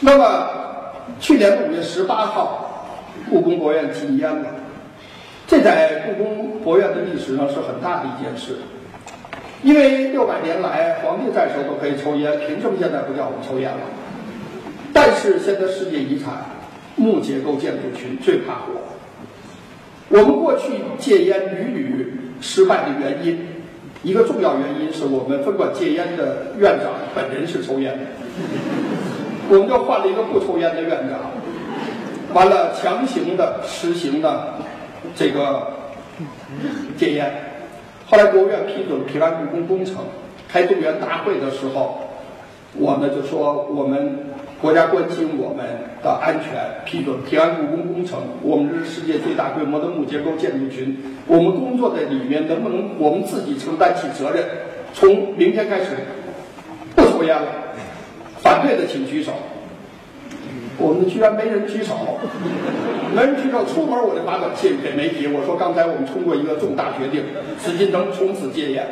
那么去年的五月十八号，故宫博物院禁烟了，这在故宫博物院的历史上是很大的一件事。因为六百年来皇帝在时候都可以抽烟，凭什么现在不叫我们抽烟了？但是现在世界遗产木结构建筑群最怕火。我们过去戒烟屡屡失败的原因，一个重要原因是我们分管戒烟的院长本人是抽烟的，我们就换了一个不抽烟的院长，完了强行的实行的这个戒烟。后来国务院批准平安故宫工程，开动员大会的时候，我们就说我们国家关心我们的安全，批准平安故宫工程。我们是世界最大规模的木结构建筑群，我们工作在里面能不能我们自己承担起责任？从明天开始不抽烟了，反对的请举手。我们居然没人举手，没人举手。出门我就发短信给媒体，我说刚才我们通过一个重大决定，紫禁城从此戒烟。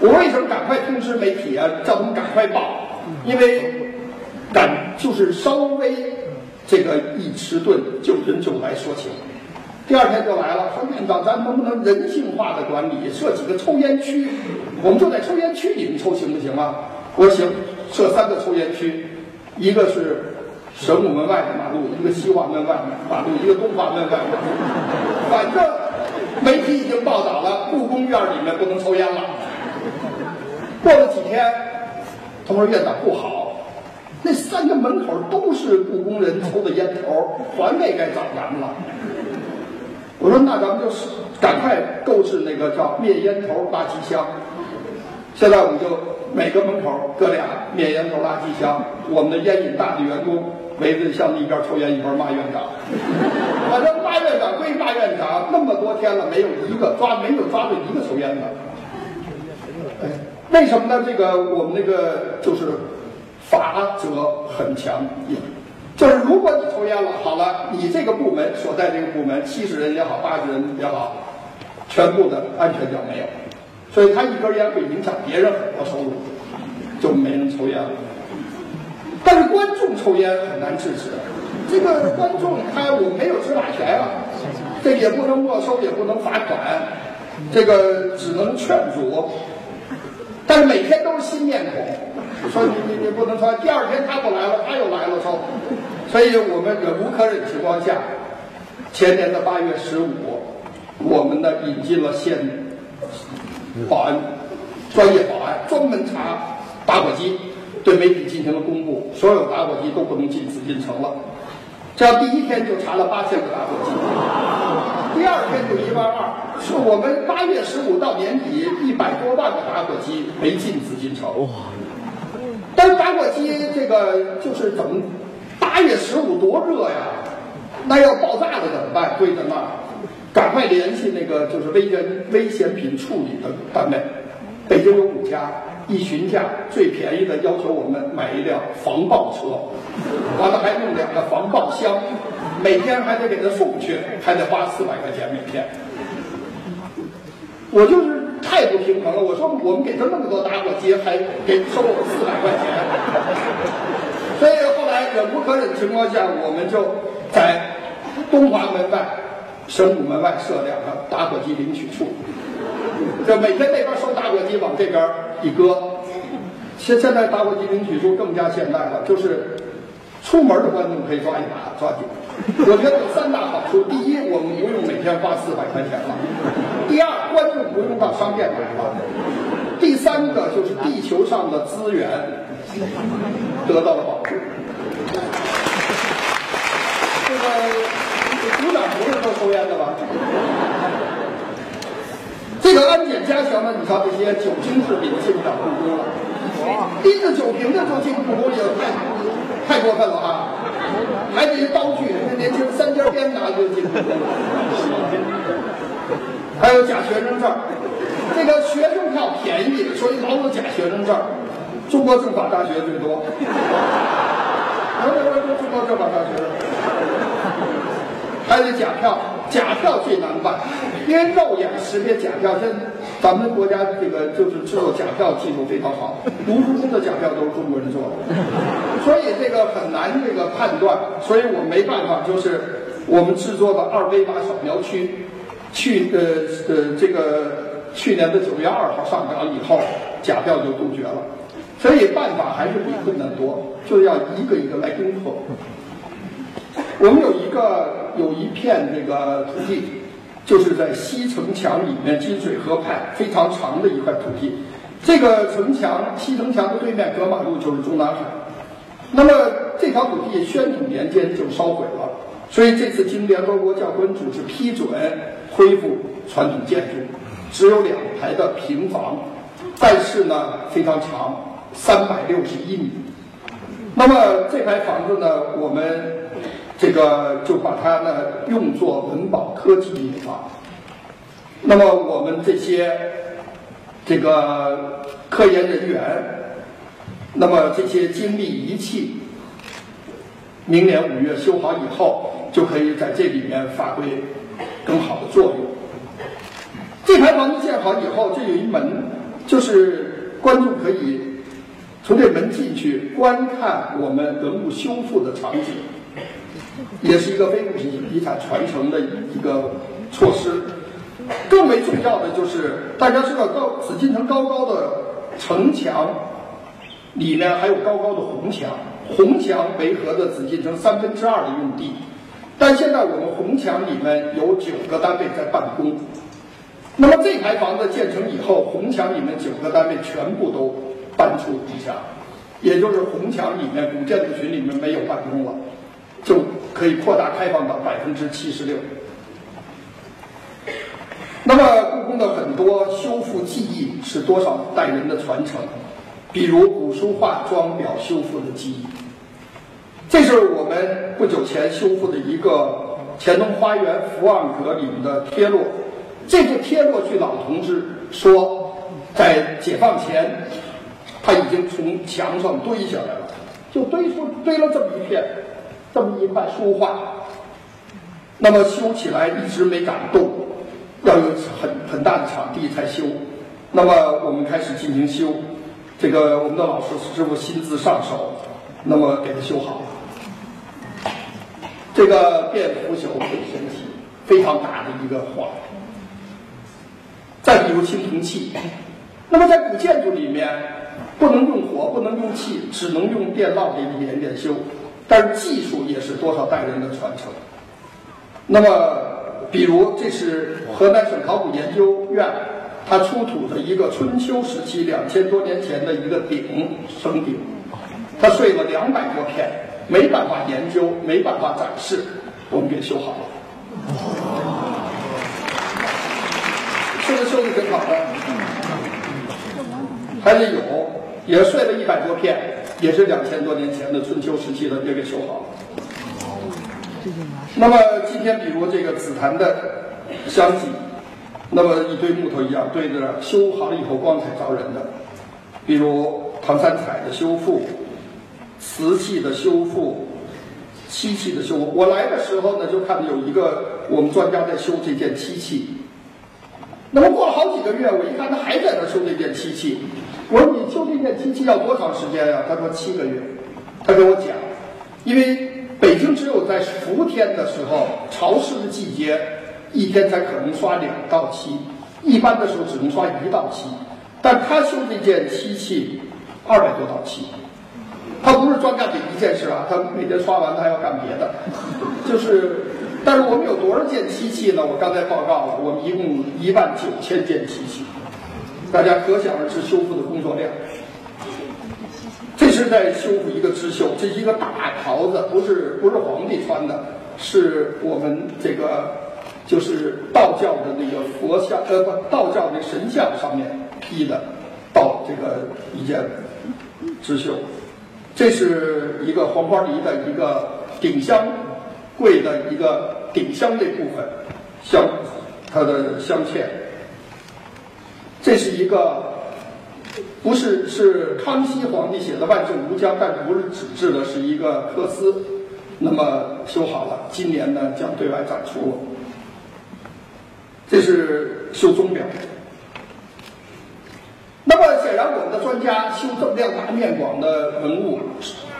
我为什么赶快通知媒体啊？叫他们赶快报，因为赶就是稍微这个一迟钝，就人就来说情。第二天就来了，说院长，咱能不能人性化的管理，设几个抽烟区？我们就在抽烟区里面抽行不行啊？我说行，设三个抽烟区，一个是。神武门外的马路，一个西华门外的马路，一个东华门外的马路。反正媒体已经报道了，故宫院里面不能抽烟了。过了几天，他说院长不好，那三个门口都是故宫人抽的烟头，环卫该找咱们了。我说那咱们就是赶快购置那个叫灭烟头垃圾箱。现在我们就每个门口搁俩灭烟头垃圾箱，我们的烟瘾大的员工。围着向一边抽烟一边骂院长，反正骂院长归骂院长，那么多天了没有一个抓没有抓住一个抽烟的，为什么呢？这个我们那个就是法则很强硬，就是如果你抽烟了，好了，你这个部门所在这个部门七十人也好八十人也好，全部的安全奖没有，所以他一根烟会影响别人很多收入，就没人抽烟了。但是观众抽烟很难制止，这个观众他我没有执法权啊，这也不能没收，也不能罚款，这个只能劝阻。但是每天都是新面孔，说你你你不能说第二天他不来了，他又来了抽，所以我们忍无可忍情况下，前年的八月十五，我们呢引进了县保安专业保安，专门查打火机。对媒体进行了公布，所有打火机都不能进紫禁城了。这样第一天就查了八千个打火机，第二天就一万二。是我们八月十五到年底一百多万个打火机没进紫禁城。但是打火机这个就是怎么？八月十五多热呀，那要爆炸了怎么办？堆在那儿，赶快联系那个就是危险危险品处理的单位，北京有五家。一询价最便宜的，要求我们买一辆防爆车，完了还弄两个防爆箱，每天还得给他送去，还得花四百块钱每天。我就是太不平衡了，我说我们给他那么多打火机，还给收我四百块钱，所以后来忍无可忍的情况下，我们就在东华门外、神武门外设两个打火机领取处。就每天那边收打火机，往这边一搁。现现在打火机领取处更加现代了，就是出门的观众可以抓一把抓紧。我觉得有三大好处：第一，我们不用每天花四百块钱了；第二，观众不用到商店买了；第三个就是地球上的资源得到了保护。这个组长不是都抽烟的吧？这个安检加强了，你瞧这些酒精制品进不了故宫了，拎着酒瓶的就进故宫也太太过分了啊！还得刀具，那年轻人三尖鞭拿就进故宫了。还有假学生证，这个学生票便宜，所以老有假学生证。中国政法大学最多，来来来，中国政法大学，还有假票。假票最难办，因为肉眼识别假票，现咱们国家这个就是制作假票技术非常好，卢浮宫的假票都是中国人做的，所以这个很难这个判断，所以我没办法，就是我们制作的二维码扫描区，去呃呃这个去年的九月二号上岗以后，假票就杜绝了。所以办法还是比困难多，就要一个一个来攻克。我们有一个有一片这个土地，就是在西城墙里面金水河畔非常长的一块土地。这个城墙西城墙的对面隔马路就是中南海。那么这条土地宣统年间就烧毁了，所以这次经联合国教科文组织批准恢复传统建筑，只有两排的平房，但是呢非常长。三百六十一米，那么这排房子呢，我们这个就把它呢用作文保科技用房。那么我们这些这个科研人员，那么这些精密仪器，明年五月修好以后，就可以在这里面发挥更好的作用。这排房子建好以后，这有一门，就是观众可以。从这门进去观看我们文物修复的场景，也是一个非物质遗产传承的一个措施。更为重要的就是，大家知道高紫禁城高高的城墙里呢，还有高高的红墙，红墙围合着紫禁城三分之二的用地。但现在我们红墙里面有九个单位在办公，那么这排房子建成以后，红墙里面九个单位全部都。搬出红墙，也就是红墙里面古建筑群里面没有办公了，就可以扩大开放到百分之七十六。那么故宫的很多修复技艺是多少代人的传承？比如古书画装裱修复的技艺，这是我们不久前修复的一个乾隆花园福望阁里面的贴落。这个贴落，据老同志说，在解放前。它已经从墙上堆下来了，就堆出堆了这么一片，这么一块书画。那么修起来一直没敢动，要有很很大的场地才修。那么我们开始进行修，这个我们的老师师傅亲自上手，那么给它修好了。这个变腐朽很神奇，非常大的一个画。再比如青铜器，那么在古建筑里面。不能用火，不能用气，只能用电烙给你点点修。但是技术也是多少代人的传承。那么，比如这是河南省考古研究院，它出土的一个春秋时期两千多年前的一个鼎，生鼎，它碎了两百多片，没办法研究，没办法展示，我们给修好了。是不是修的挺好的？还是有。也碎了一百多片，也是两千多年前的春秋时期的，也给修好了。那么今天，比如这个紫檀的香几，那么一堆木头一样堆着，修好了以后光彩照人的。比如唐三彩的修复，瓷器的修复，漆器的修复。我来的时候呢，就看到有一个我们专家在修这件漆器。那么过了好几个月，我一看他还在那修这件漆器。我说你修这件漆器要多长时间呀？他说七个月。他跟我讲，因为北京只有在伏天的时候，潮湿的季节，一天才可能刷两道漆，一般的时候只能刷一道漆。但他修这件漆器，二百多道漆。他不是专干这一件事啊，他每天刷完他还要干别的。就是，但是我们有多少件漆器呢？我刚才报告了，我们一共一万九千件漆器。大家可想而知修复的工作量。这是在修复一个织绣，这是一个大袍子，不是不是皇帝穿的，是我们这个就是道教的那个佛像呃不道教的神像上面披的到这个一件织绣。这是一个黄花梨的一个顶香柜的一个顶香这部分香它的镶嵌。这是一个，不是是康熙皇帝写的万寿无疆，但不是纸质的，是一个缂丝。那么修好了，今年呢将对外展出。这是修钟表。那么显然，我们的专家修这么量大面广的文物，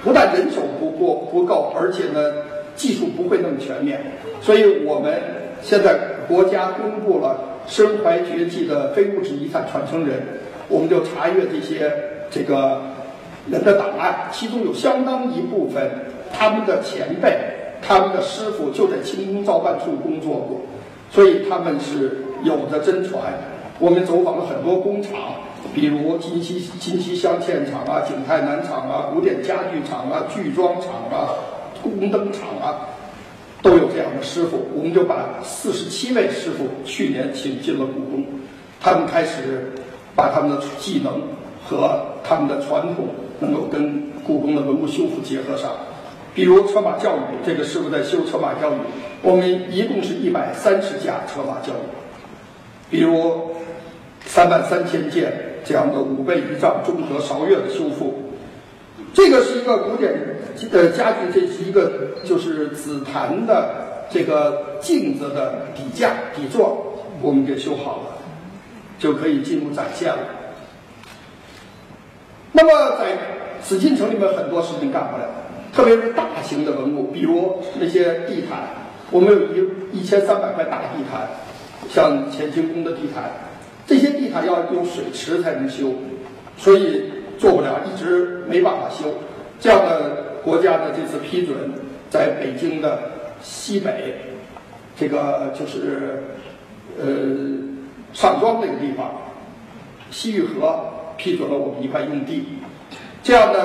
不但人手不够不够，而且呢技术不会那么全面。所以我们现在国家公布了身怀绝技的非物质遗产传承人，我们就查阅这些这个人的档案，其中有相当一部分他们的前辈、他们的师傅就在清宫造办处工作过，所以他们是有着真传。我们走访了很多工厂，比如金溪金溪镶嵌厂啊、景泰南厂啊、古典家具厂啊、剧装厂啊、宫灯厂啊，都有这样的师傅。我们就把四十七位师傅去年请进了故宫，他们开始把他们的技能和他们的传统能够跟故宫的文物修复结合上。比如车马教育，这个师傅在修车马教育，我们一共是一百三十架车马教育。比如。三万三千件这样的五倍仪仗综合韶乐的修复，这个是一个古典的家具，这是一个就是紫檀的这个镜子的底架底座，我们给修好了，就可以进入展现了。那么在紫禁城里面很多事情干不了，特别是大型的文物，比如那些地毯，我们有一一千三百块大地毯，像乾清宫的地毯。这些地毯要用水池才能修，所以做不了，一直没办法修。这样的国家的这次批准，在北京的西北，这个就是呃上庄那个地方，西域河批准了我们一块用地。这样呢，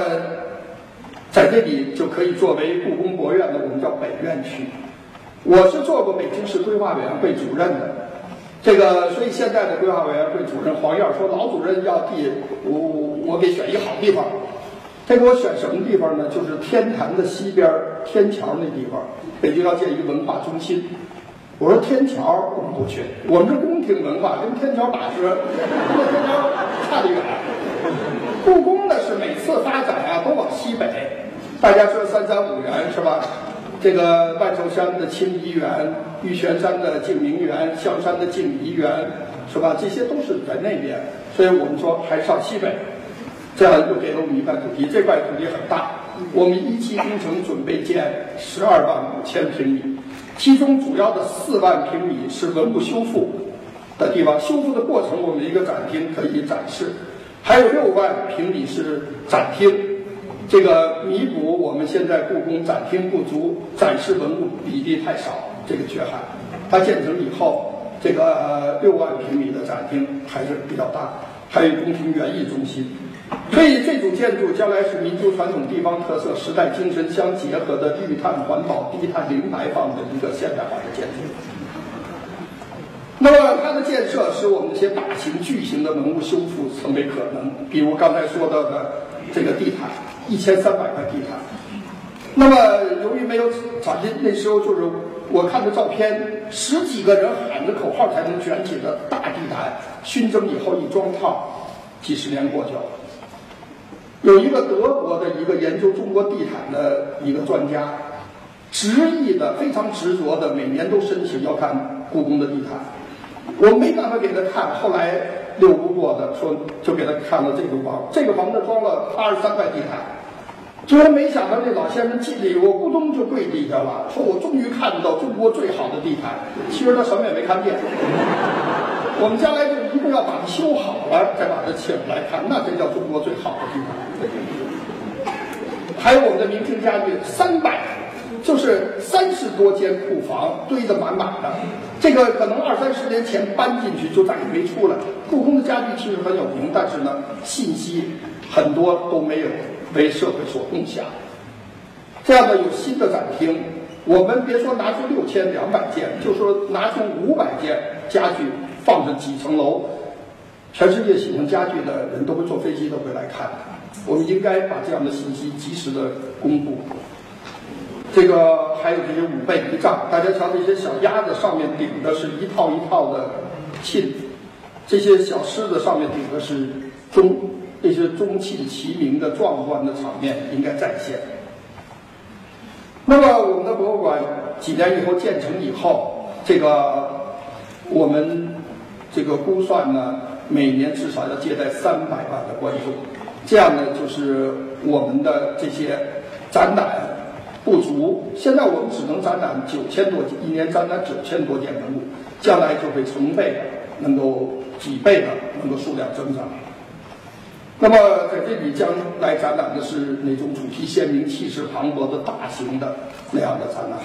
在这里就可以作为故宫博物院的我们叫北院区。我是做过北京市规划委员会主任的。这个，所以现在的规划委员会主任黄燕说：“老主任要地，我我给选一好地方。他给我选什么地方呢？就是天坛的西边天桥那地方，北京要建一个文化中心。我说天桥我们不去，我们这宫廷文化，跟天桥打车，跟天桥差得远。故宫呢是每次发展啊都往西北，大家说三山五园是吧？”这个万寿山的清漪园、玉泉山的净明园、香山的净怡园，是吧？这些都是在那边，所以我们说还上西北，这样又给了我们一块土地。这块土地很大，我们一期工程准备建十二万五千平米，其中主要的四万平米是文物修复的地方，修复的过程我们一个展厅可以展示，还有六万平米是展厅。这个弥补我们现在故宫展厅不足、展示文物比例太少这个缺憾。它建成以后，这个六万平米的展厅还是比较大，还有宫廷园艺中心。所以这组建筑将来是民族传统、地方特色、时代精神相结合的低碳环保、低碳零排放的一个现代化的建筑。那么它的建设使我们这些大型巨型的文物修复成为可能，比如刚才说到的这个地毯。一千三百块地毯，那么由于没有场地，那时候就是我看的照片，十几个人喊着口号才能卷起的大地毯，熏蒸以后一装套，几十年过去了。有一个德国的一个研究中国地毯的一个专家，执意的非常执着的，每年都申请要看故宫的地毯，我没办法给他看，后来溜不过的，说就给他看了这个房，这个房子装了八十三块地毯。结果没想到，这老先生进去，我咕咚就跪地下了，说我终于看到中国最好的地毯。其实他什么也没看见。我们将来就一定要把它修好了，再把它请来看，那才叫中国最好的地毯。还有我们的明清家具，三百，就是三十多间库房堆得满满的。这个可能二三十年前搬进去就再也没出来。故宫的家具其实很有名，但是呢，信息很多都没有。为社会所共享，这样的有新的展厅，我们别说拿出六千两百件，就说拿出五百件家具放着几层楼，全世界喜欢家具的人都会坐飞机都会来看。我们应该把这样的信息及时的公布。这个还有这些五倍仪仗，大家瞧这些小鸭子上面顶的是一套一套的沁，这些小狮子上面顶的是钟。这些钟磬齐鸣的壮观的场面应该再现。那么，我们的博物馆几年以后建成以后，这个我们这个估算呢，每年至少要接待三百万的观众。这样呢，就是我们的这些展览不足，现在我们只能展览九千多件，一年展览九千多件文物，将来就会成倍的，能够几倍的能够数量增长。那么在这里将来展览的是那种主题鲜明、气势磅礴的大型的那样的展览。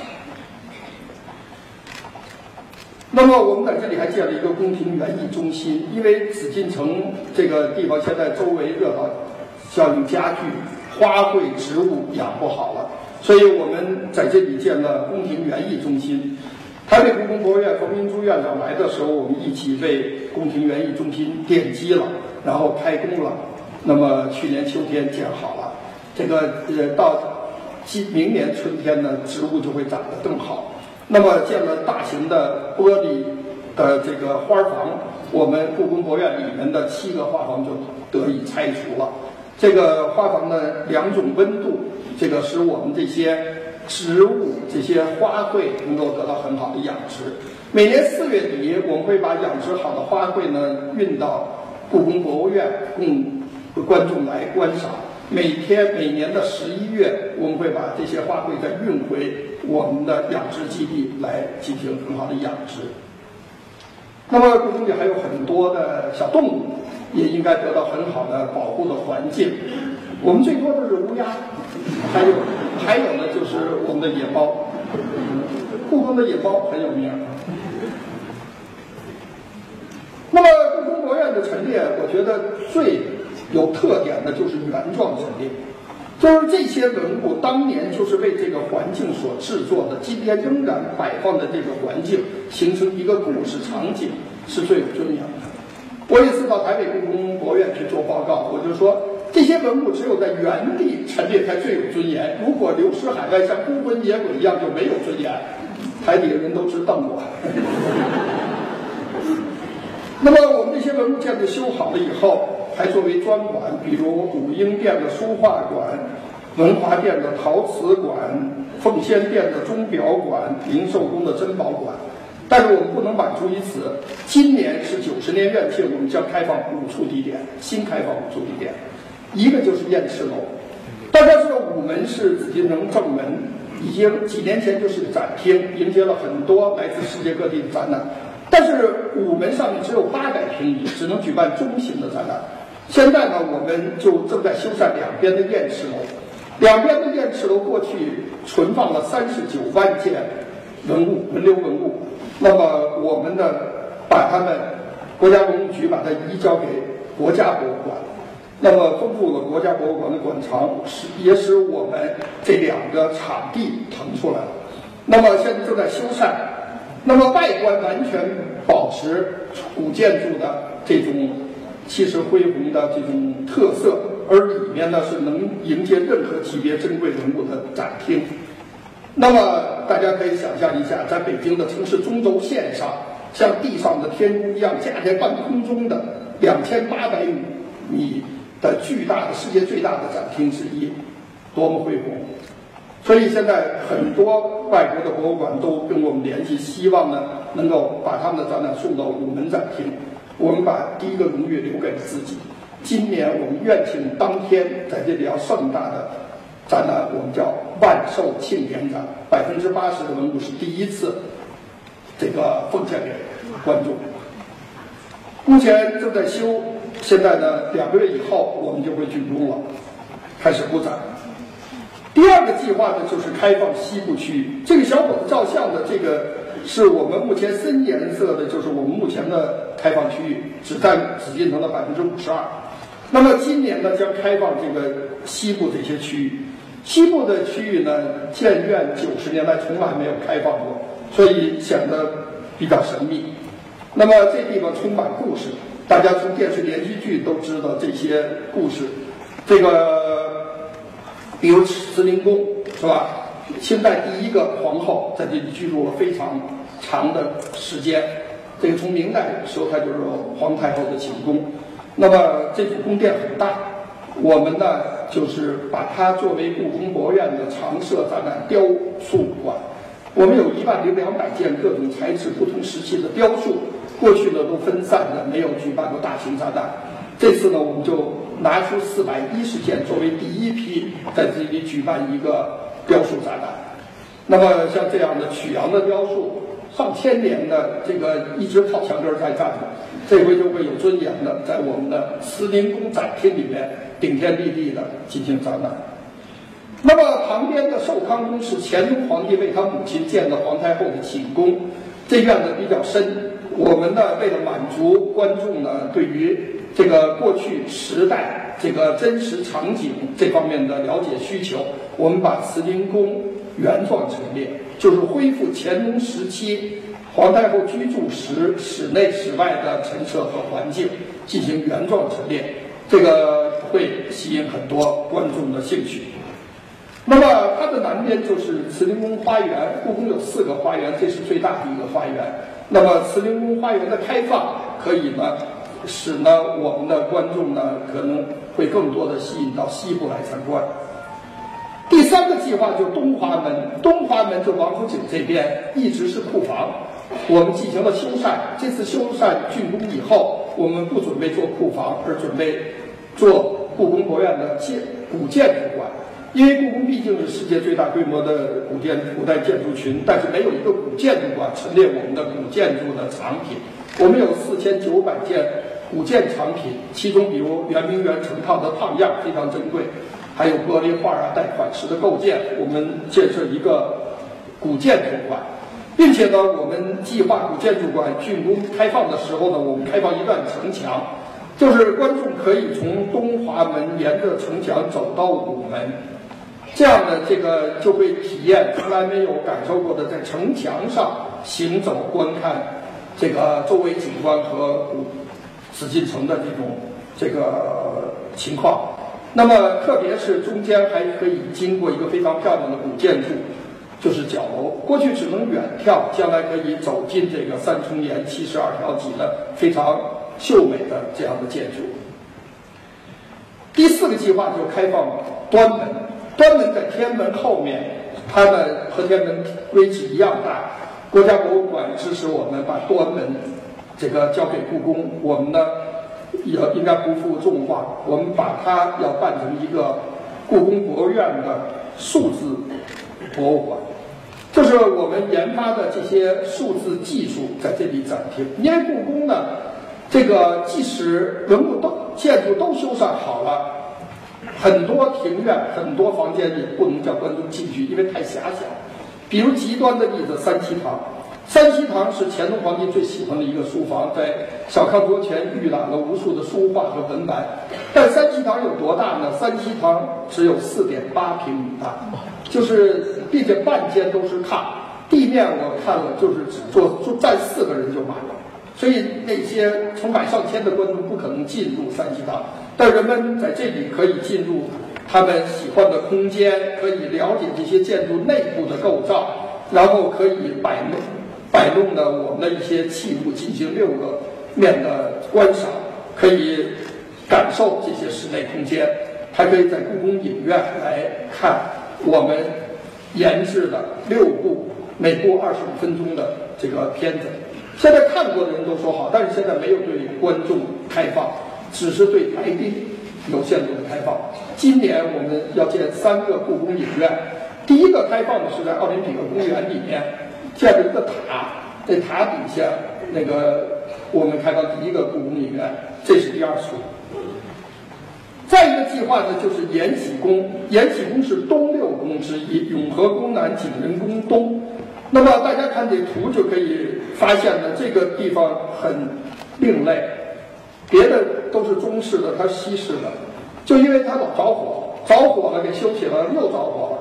那么我们在这里还建了一个宫廷园艺中心，因为紫禁城这个地方现在周围热闹效应加剧，花卉植物养不好了，所以我们在这里建了宫廷园艺中心。台北故宫博物院冯明珠院长来的时候，我们一起为宫廷园艺中心奠基了，然后开工了。那么去年秋天建好了，这个呃到今明年春天呢，植物就会长得更好。那么建了大型的玻璃的这个花房，我们故宫博物院里面的七个花房就得以拆除了。这个花房呢，两种温度，这个使我们这些植物、这些花卉能够得到很好的养殖。每年四月底，我们会把养殖好的花卉呢运到故宫博物院，供观众来观赏。每天每年的十一月，我们会把这些花卉再运回我们的养殖基地来进行很好的养殖。那么故宫里还有很多的小动物，也应该得到很好的保护的环境。我们最多的是乌鸦，还有还有呢就是我们的野猫。故宫的野猫很有名。那么故宫博物院的陈列，我觉得最。有特点的就是原状陈列，就是这些文物当年就是为这个环境所制作的，今天仍然摆放在这个环境，形成一个故事场景，是最有尊严的。我一次到台北故宫博物院去做报告，我就说这些文物只有在原地陈列才最有尊严，如果流失海外，像孤魂野鬼一样就没有尊严。台底下人都直瞪我。那么我们这些文物建筑修好了以后。还作为专馆，比如武英殿的书画馆、文华殿的陶瓷馆、奉先殿的钟表馆、灵寿宫的珍宝馆。但是我们不能满足于此。今年是九十年院庆，我们将开放五处地点，新开放五处地点。一个就是雁翅楼，大家知道午门是紫禁城正门，已经几年前就是展厅，迎接了很多来自世界各地的展览。但是午门上面只有八百平米，只能举办中型的展览。现在呢，我们就正在修缮两边的雁翅楼，两边的雁翅楼过去存放了三十九万件文物，文流文物。那么我们呢，把它们国家文物局把它移交给国家博物馆，那么丰富了国家博物馆的馆藏，使也使我们这两个场地腾出来了。那么现在正在修缮，那么外观完全保持古建筑的这种。气势恢宏的这种特色，而里面呢是能迎接任何级别珍贵文物的展厅。那么大家可以想象一下，在北京的城市中轴线上，像地上的天宫一样架在半空中的两千八百米的巨大的世界最大的展厅之一，多么恢宏！所以现在很多外国的博物馆都跟我们联系，希望呢能够把他们的展览送到午门展厅。我们把第一个荣誉留给了自己。今年我们院庆当天在这里要盛大的展览，我们叫万寿庆典展，百分之八十的文物是第一次这个奉献给观众。目前正在修，现在呢两个月以后我们就会竣工了，开始布展。第二个计划呢就是开放西部区域，这个小伙子照相的这个。是我们目前深颜色的，就是我们目前的开放区域，只占紫禁城的百分之五十二。那么今年呢，将开放这个西部这些区域。西部的区域呢，建院九十年来从来没有开放过，所以显得比较神秘。那么这地方充满故事，大家从电视连续剧都知道这些故事。这个，比如慈宁宫，是吧？清代第一个皇后在这里居住了非常长的时间，这个从明代的时候它就是皇太后的寝宫。那么这座宫殿很大，我们呢就是把它作为故宫博物院的常设展览雕塑馆。我们有一万零两百件各种材质、不同时期的雕塑，过去呢都分散的，没有举办过大型展览。这次呢，我们就拿出四百一十件作为第一批在这里举办一个雕塑展览。那么像这样的曲阳的雕塑，上千年的这个一直靠墙根在站着，这回就会有尊严的在我们的慈宁宫展厅里面顶天立地的进行展览。那么旁边的寿康宫是乾隆皇帝为他母亲建的皇太后的寝宫，这院子比较深。我们呢，为了满足观众呢对于这个过去时代这个真实场景这方面的了解需求，我们把慈宁宫原状陈列，就是恢复乾隆时期皇太后居住时室内室外的陈设和环境进行原状陈列，这个会吸引很多观众的兴趣。那么它的南边就是慈宁宫花园，故宫有四个花园，这是最大的一个花园。那么慈宁宫花园的开放，可以呢，使呢我们的观众呢可能会更多的吸引到西部来参观。第三个计划就东华门，东华门就王府井这边一直是库房，我们进行了修缮。这次修缮竣工以后，我们不准备做库房，而准备做故宫博物院的建古建筑馆。因为故宫毕竟是世界最大规模的古建古代建筑群，但是没有一个古建筑馆陈列我们的古建筑的藏品。我们有四千九百件古建藏品，其中比如圆明园成套的烫样非常珍贵，还有玻璃画啊、带款式的构件。我们建设一个古建筑馆，并且呢，我们计划古建筑馆竣工开放的时候呢，我们开放一段城墙，就是观众可以从东华门沿着城墙走到午门。这样的这个就会体验从来没有感受过的，在城墙上行走观看这个周围景观和古紫禁城的这种这个情况。那么，特别是中间还可以经过一个非常漂亮的古建筑，就是角楼。过去只能远眺，将来可以走进这个三重檐七十二条脊的非常秀美的这样的建筑。第四个计划就开放端门。端门在天安门后面，它的和天安门规模一样大。国家博物馆支持我们把端门这个交给故宫，我们呢也应该不负众望，我们把它要办成一个故宫博物院的数字博物馆，这是我们研发的这些数字技术在这里展厅。因为故宫呢，这个即使文物都建筑都修缮好了。很多庭院、很多房间也不能叫观众进去，因为太狭小。比如极端的例子，三希堂。三希堂是乾隆皇帝最喜欢的一个书房，在小康桌前预览了无数的书画和文玩。但三希堂有多大呢？三希堂只有四点八平米大，就是并且半间都是炕，地面我看了就是只坐坐站四个人就满了。所以那些成百上千的观众不可能进入三希堂。但人们在这里可以进入他们喜欢的空间，可以了解这些建筑内部的构造，然后可以摆弄摆弄的我们的一些器物进行六个面的观赏，可以感受这些室内空间，还可以在故宫影院来看我们研制的六部每部二十五分钟的这个片子。现在看过的人都说好，但是现在没有对观众开放。只是对台地有限度的开放。今年我们要建三个故宫影院，第一个开放的是在奥林匹克公园里面建了一个塔，在塔底下那个我们开到第一个故宫影院，这是第二处。再一个计划呢，就是延禧宫。延禧宫是东六宫之一，永和宫南，景仁宫东。那么大家看这图就可以发现呢，这个地方很另类。别的都是中式的，它西式的，就因为它老着火，着火了给修起了，又着火了。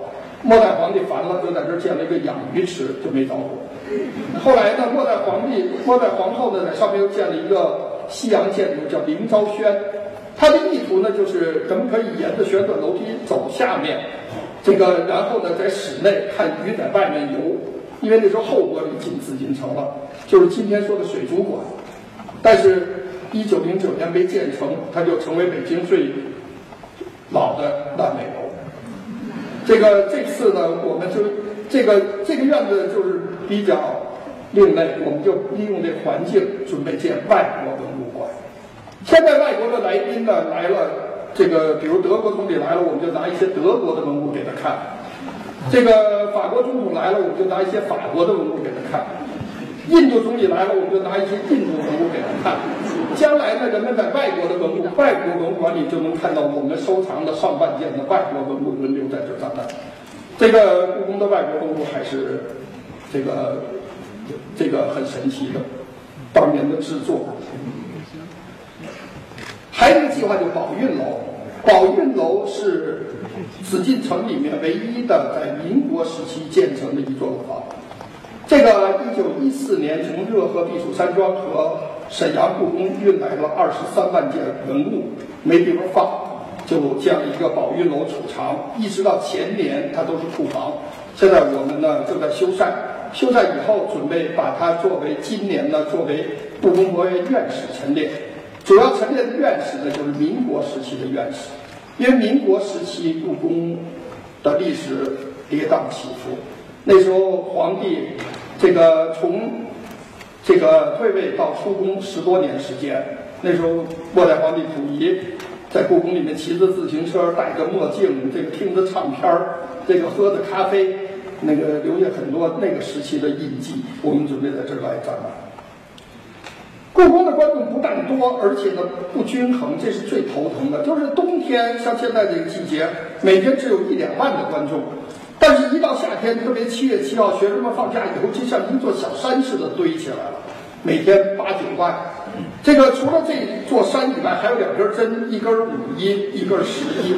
末代皇帝烦了，就在这儿建了一个养鱼池，就没着火。后来呢，末代皇帝、末代皇后呢，在上面又建了一个西洋建筑，叫凌昭轩。它的意图呢，就是咱们可以沿着旋转楼梯走下面，这个然后呢，在室内看鱼在外面游，因为那时候后玻璃进紫禁城了，就是今天说的水族馆，但是。一九零九年没建成，它就成为北京最老的烂尾楼。这个这次呢，我们就这个这个院子就是比较另类，我们就利用这环境准备建外国文物馆。现在外国的来宾呢来了，这个比如德国总理来了，我们就拿一些德国的文物给他看；这个法国总统来了，我们就拿一些法国的文物给他看；印度总理来了，我们就拿一些印度文物给他看。将来呢，人们在外国的文物、外国文物馆里就能看到我们收藏的上万件的外国文物轮流在这儿展览。这个故宫的外国文物还是这个这个很神奇的，当年的制作。还有一个计划，就宝运楼。宝运楼是紫禁城里面唯一的在民国时期建成的一座楼房。这个一九一四年从热河避暑山庄和沈阳故宫运来了二十三万件文物，没地方放，就建了一个宝运楼储藏，一直到前年它都是库房。现在我们呢正在修缮，修缮以后准备把它作为今年呢作为故宫博物院院士陈列。主要陈列的院士呢就是民国时期的院士，因为民国时期故宫的历史跌宕起伏，那时候皇帝这个从这个退位到出宫十多年时间，那时候末代皇帝溥仪在故宫里面骑着自行车，戴着墨镜，这个听着唱片儿，这个喝着咖啡，那个留下很多那个时期的印记。我们准备在这儿来展览。故宫的观众不但多，而且呢不均衡，这是最头疼的。就是冬天，像现在这个季节，每天只有一两万的观众，但是一到夏天，特别七月七号，学生们放假以后，就像一座小山似的堆起来了，每天八九万。这个除了这座山以外，还有两根针，一根五一，一根十一。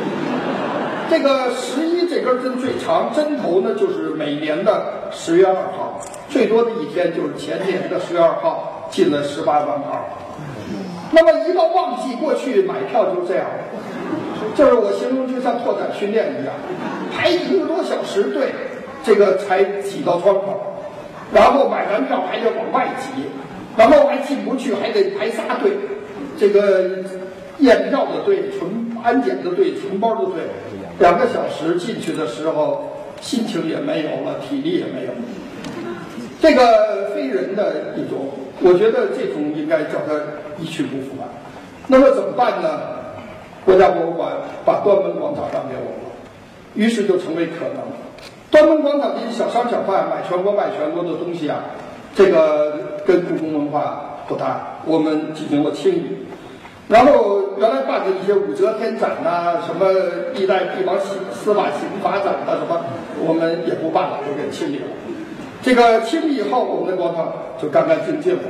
这个十一这根针最长，针头呢就是每年的十月二号，最多的一天就是前年的十月二号。进了十八万号，那么一到旺季过去买票就这样，就是我形容就像拓展训练一样，排一个多小时队，这个才挤到窗口，然后买完票还得往外挤，然后还进不去，还得排仨队，这个验票的队、存安检的队、存包的队，两个小时进去的时候，心情也没有了，体力也没有，这个非人的一种。我觉得这种应该叫他一去不复返。那么怎么办呢？国家博物馆把端门广场让给我们了，于是就成为可能。端门广场这些小商小贩买全国卖全国的东西啊，这个跟故宫文化不搭，我们进行了清理。然后原来办的一些武则天展呐，什么历代帝王刑司法刑罚展啊，什么我们也不办了，都给清理了。这个清理以后，我们的广场就干干净净了，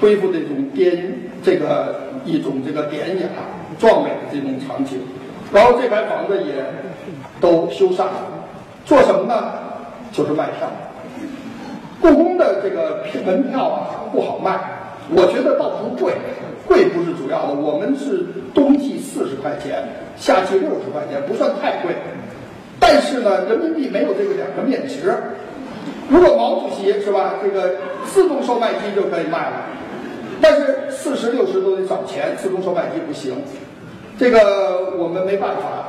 恢复这种典这个一种这个典雅壮美的这种场景。然后这排房子也都修缮了，做什么呢？就是卖票。故宫的这个门票啊不好卖，我觉得倒不贵，贵不是主要的。我们是冬季四十块钱，夏季六十块钱，不算太贵。但是呢，人民币没有这个两个面值。如果毛主席是吧，这个自动售卖机就可以卖了，但是四十六十都得找钱，自动售卖机不行，这个我们没办法，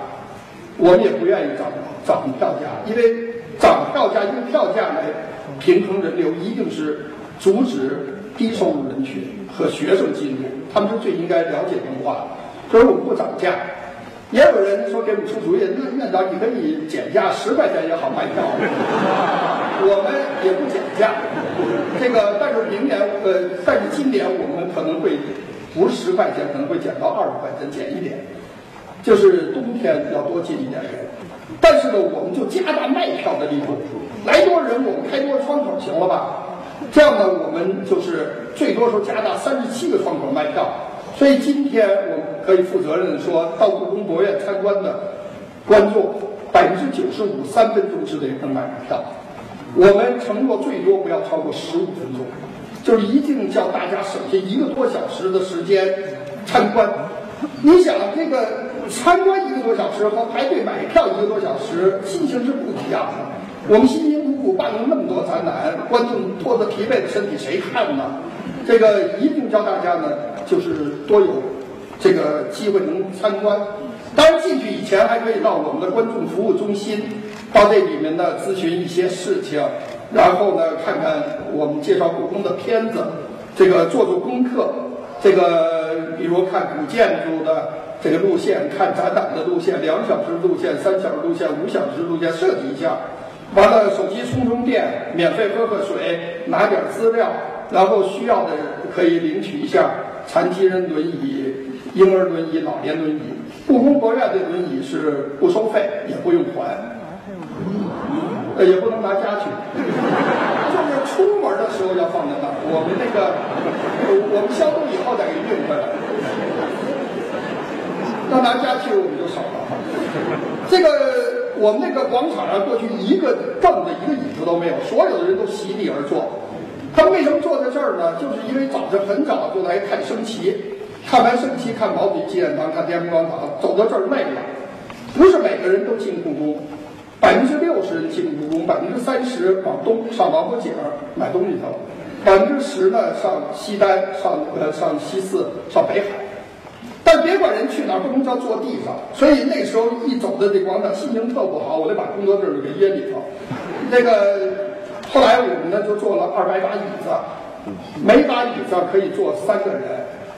我们也不愿意涨涨票价，因为涨票价用票价来平衡人流，一定是阻止低收入人群和学生进入，他们是最应该了解文化的，所以我们不涨价。也有人说给我们出主意，那院长你可以减价，十块钱也好卖票。我们也不减价，这个但是明年呃，但是今年我们可能会不是十块钱，可能会减到二十块钱，减一点，就是冬天要多进一点人。但是呢，我们就加大卖票的力度，来多人我们开多窗口行了吧？这样呢，我们就是最多时候加大三十七个窗口卖票。所以今天我们可以负责任的说，到故宫博物院参观的观众百分之九十五三分钟之内能买上票。我们承诺最多不要超过十五分钟，就是一定叫大家省下一个多小时的时间参观。你想这个参观一个多小时和排队买票一个多小时，心情是不一样的。我们辛辛苦苦办了那么多展览，观众拖着疲惫的身体谁看呢？这个一定教大家呢，就是多有这个机会能参观。当然进去以前还可以到我们的观众服务中心，到这里面呢咨询一些事情，然后呢看看我们介绍故宫的片子，这个做做功课。这个比如看古建筑的，这个路线，看展览的路线，两小时路线、三小时路线、五小时路线设计一下。完了，手机充充电，免费喝喝水，拿点资料，然后需要的可以领取一下残疾人轮椅、婴儿轮椅、老年轮椅。故宫博物院的轮椅是不收费，也不用还，也不能拿家去，就是出门的时候要放在那。我们那个，我们消毒以后再给运回来。那拿家去我们就少了。这个。我们那个广场上过去一个凳子、一个椅子都没有，所有的人都席地而坐。他们为什么坐在这儿呢？就是因为早晨很早就来看升旗，看完升旗看毛主席纪念堂、看天安门广场，走到这儿累了。不是每个人都进故宫，百分之六十人进故宫，百分之三十往东上王府井买东西去了，百分之十呢上西单、上呃上西四、上北海。但别管人去哪儿，不能叫坐地上。所以那时候一走的这广场，心情特不好，我得把工作证给掖里头。那个后来我们呢就坐了二百把椅子，每把椅子可以坐三个人，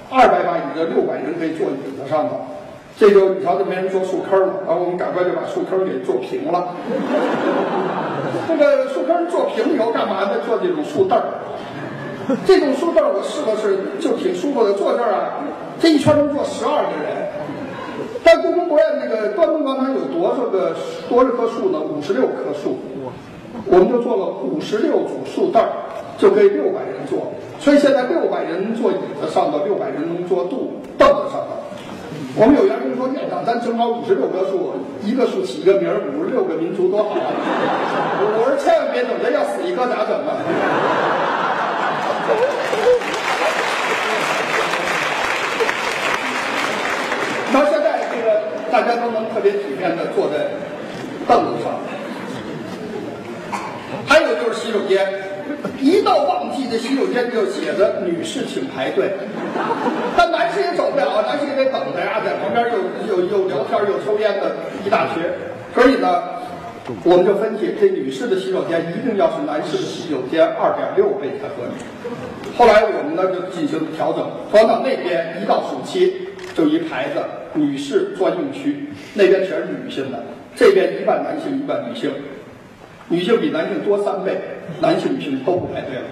二百把椅子六百人可以坐椅子上头。这就你瞧，就没人坐树坑了，然后我们赶快就把树坑给做平了。这个树坑做平以后干嘛呢？做这种树凳儿。这种树凳我试了试，就挺舒服的，坐这儿啊。这一圈能坐十二个人，但故宫博物院那个端门广场有多少个多少棵树呢？五十六棵树，我们就做了五十六组树凳，就可以六百人坐。所以现在六百人坐椅子上头，六百人能坐肚凳子上。我们有员工说：“院长，咱正好五十六棵树，一个树起一个名儿，五十六个民族多好啊！”我说：“千万别等着要死一棵咋整啊？”到现在，这个大家都能特别体面的坐在凳子上。还有就是洗手间，一到旺季，这洗手间就写着“女士请排队”，但男士也走不了啊，男士也得等着呀，在旁边又又又聊天又抽烟的一大群。所以呢，我们就分析，这女士的洗手间一定要是男士的洗手间二点六倍才合理。后来我们呢就进行了调整，广场那边一到暑期就一牌子。女士专用区那边全是女性的，这边一半男性一半女性，女性比男性多三倍，男性女性都不排队了，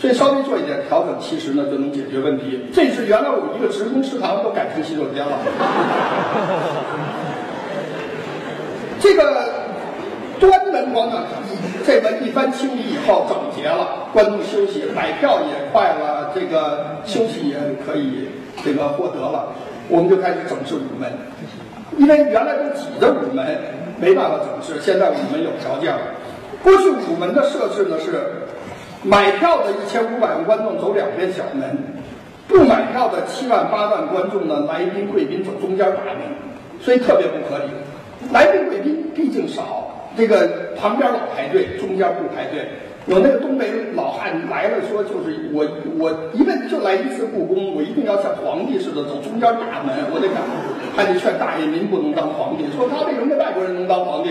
所以稍微做一点调整，其实呢就能解决问题。这是原来我们一个职工食堂都改成洗手间了。这个端门广场这门一番清理以后整洁了，观众休息，买票也快了，这个休息也可以这个获得了。我们就开始整治午门，因为原来都挤着午门，没办法整治。现在午门有条件了。过去午门的设置呢是，买票的一千五百万观众走两边小门，不买票的七万八万观众呢，来宾贵宾走中间大门，所以特别不合理。来宾贵宾毕竟少，这个旁边老排队，中间不排队。有那个东北老汉来了，说就是我我一辈子就来一次故宫，我一定要像皇帝似的走中间大门，我得赶，还得劝大爷您不能当皇帝，说他为什么外国人能当皇帝？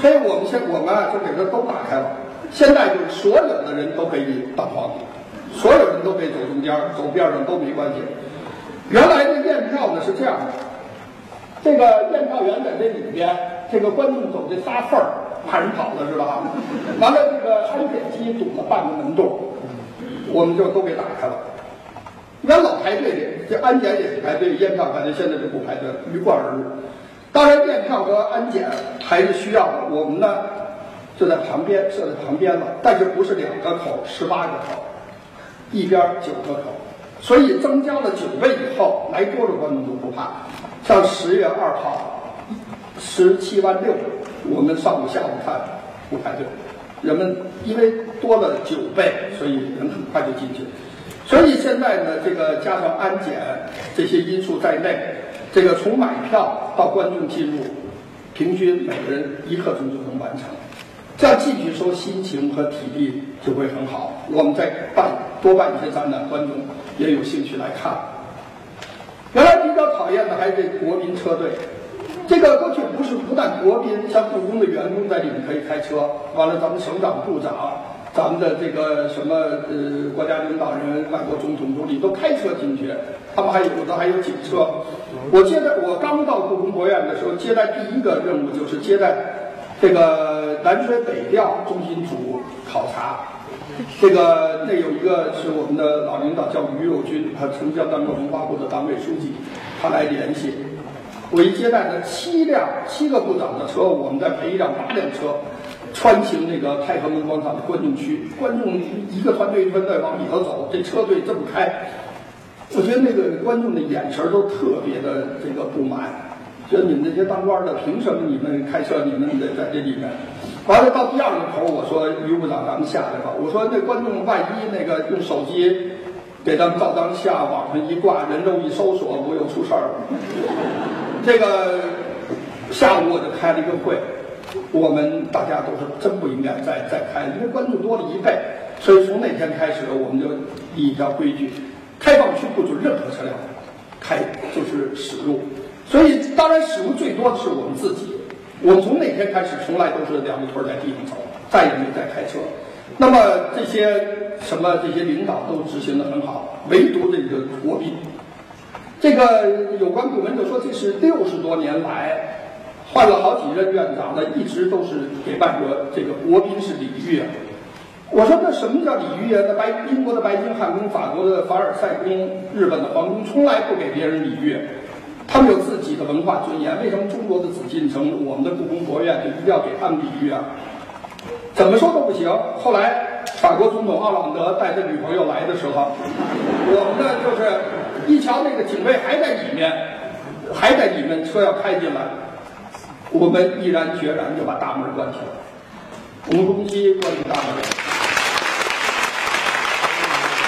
所以我们现我们啊就给他都打开了，现在就是所有的人都可以当皇帝，所有人都可以走中间，走边上都没关系。原来的验票呢是这样的，这个验票员在这里边，这个观众走这仨缝儿。怕人跑了知道吧？完了，这个安检机堵了半个门洞，我们就都给打开了。原老排队的，这安检也是排队，验票排队，现在就不排队，鱼贯而入。当然，验票和安检还是需要的，我们呢就在旁边设在旁边了，但是不是两个口，十八个口，一边九个口，所以增加了九倍以后，来多少观众都不怕。像十月二号，十七万六。我们上午、下午看不排队，人们因为多了九倍，所以人很快就进去。所以现在呢，这个加上安检这些因素在内，这个从买票到观众进入，平均每个人一刻钟就能完成。这样进去时候心情和体力就会很好。我们再办多办一些展览，观众也有兴趣来看。原来比较讨厌的还是这国民车队。这个过去不是不但国宾，像故宫的员工在里面可以开车，完了咱们省长、部长，咱们的这个什么呃国家领导人、外国总统、总理都开车进去，他们还有的还有警车。我接待我刚到故宫博物院的时候，接待第一个任务就是接待这个南水北调中心组考察。这个那有一个是我们的老领导叫于友军，他曾经当过文化部的党委书记，他来联系。我一接待了七辆七个部长的车，我们再陪一辆八辆车，穿行那个太和门广场的观众区，观众一个团队一个团队往里头走，这车队这么开，我觉得那个观众的眼神都特别的这个不满，觉得你们这些当官的凭什么你们开车你们得在这里面？完了到第二个口，我说于部长咱们下来吧，我说那观众万一那个用手机给他们照张相，网上一挂，人肉一搜索，不又出事儿了？这个下午我就开了一个会，我们大家都是真不应该再再开，因为观众多了一倍，所以从那天开始我们就立一条规矩：开放区不准任何车辆开，就是驶入。所以当然驶入最多的是我们自己。我从那天开始，从来都是两个腿在地上走，再也没有再开车。那么这些什么这些领导都执行的很好，唯独这个国宾。这个有关部门就说，这是六十多年来换了好几任院长了，一直都是给办国这个国宾是礼遇啊。我说那什么叫礼遇啊？那白英国的白金汉宫、法国的凡尔赛宫、日本的皇宫从来不给别人礼遇，他们有自己的文化尊严。为什么中国的紫禁城、我们的故宫博物院就一定要给他们礼遇啊？怎么说都不行。后来法国总统奥朗德带着女朋友来的时候，我们呢就是。一瞧那个警卫还在里面，还在里面，车要开进来，我们毅然决然就把大门关起来，红公鸡关起大门。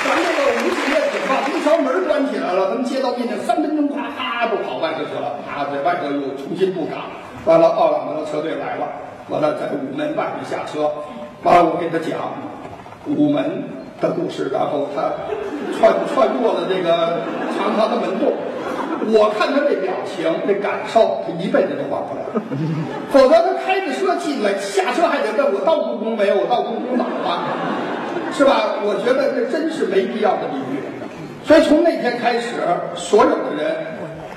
咱这个无线电警报，一瞧门关起来了，咱们接到命令，三分钟啪啪就跑外头去了，啊在外头又重新布岗。完了，奥朗德的车队来了，完了在午门外面下车，完了我给他讲午门。的故事，然后他穿穿过了这个长长的门洞，我看他那表情、那感受，他一辈子都忘不了。否则他开着车进来，下车还得问我到故宫没有？我到故宫哪儿了？是吧？我觉得这真是没必要的礼遇。所以从那天开始，所有的人，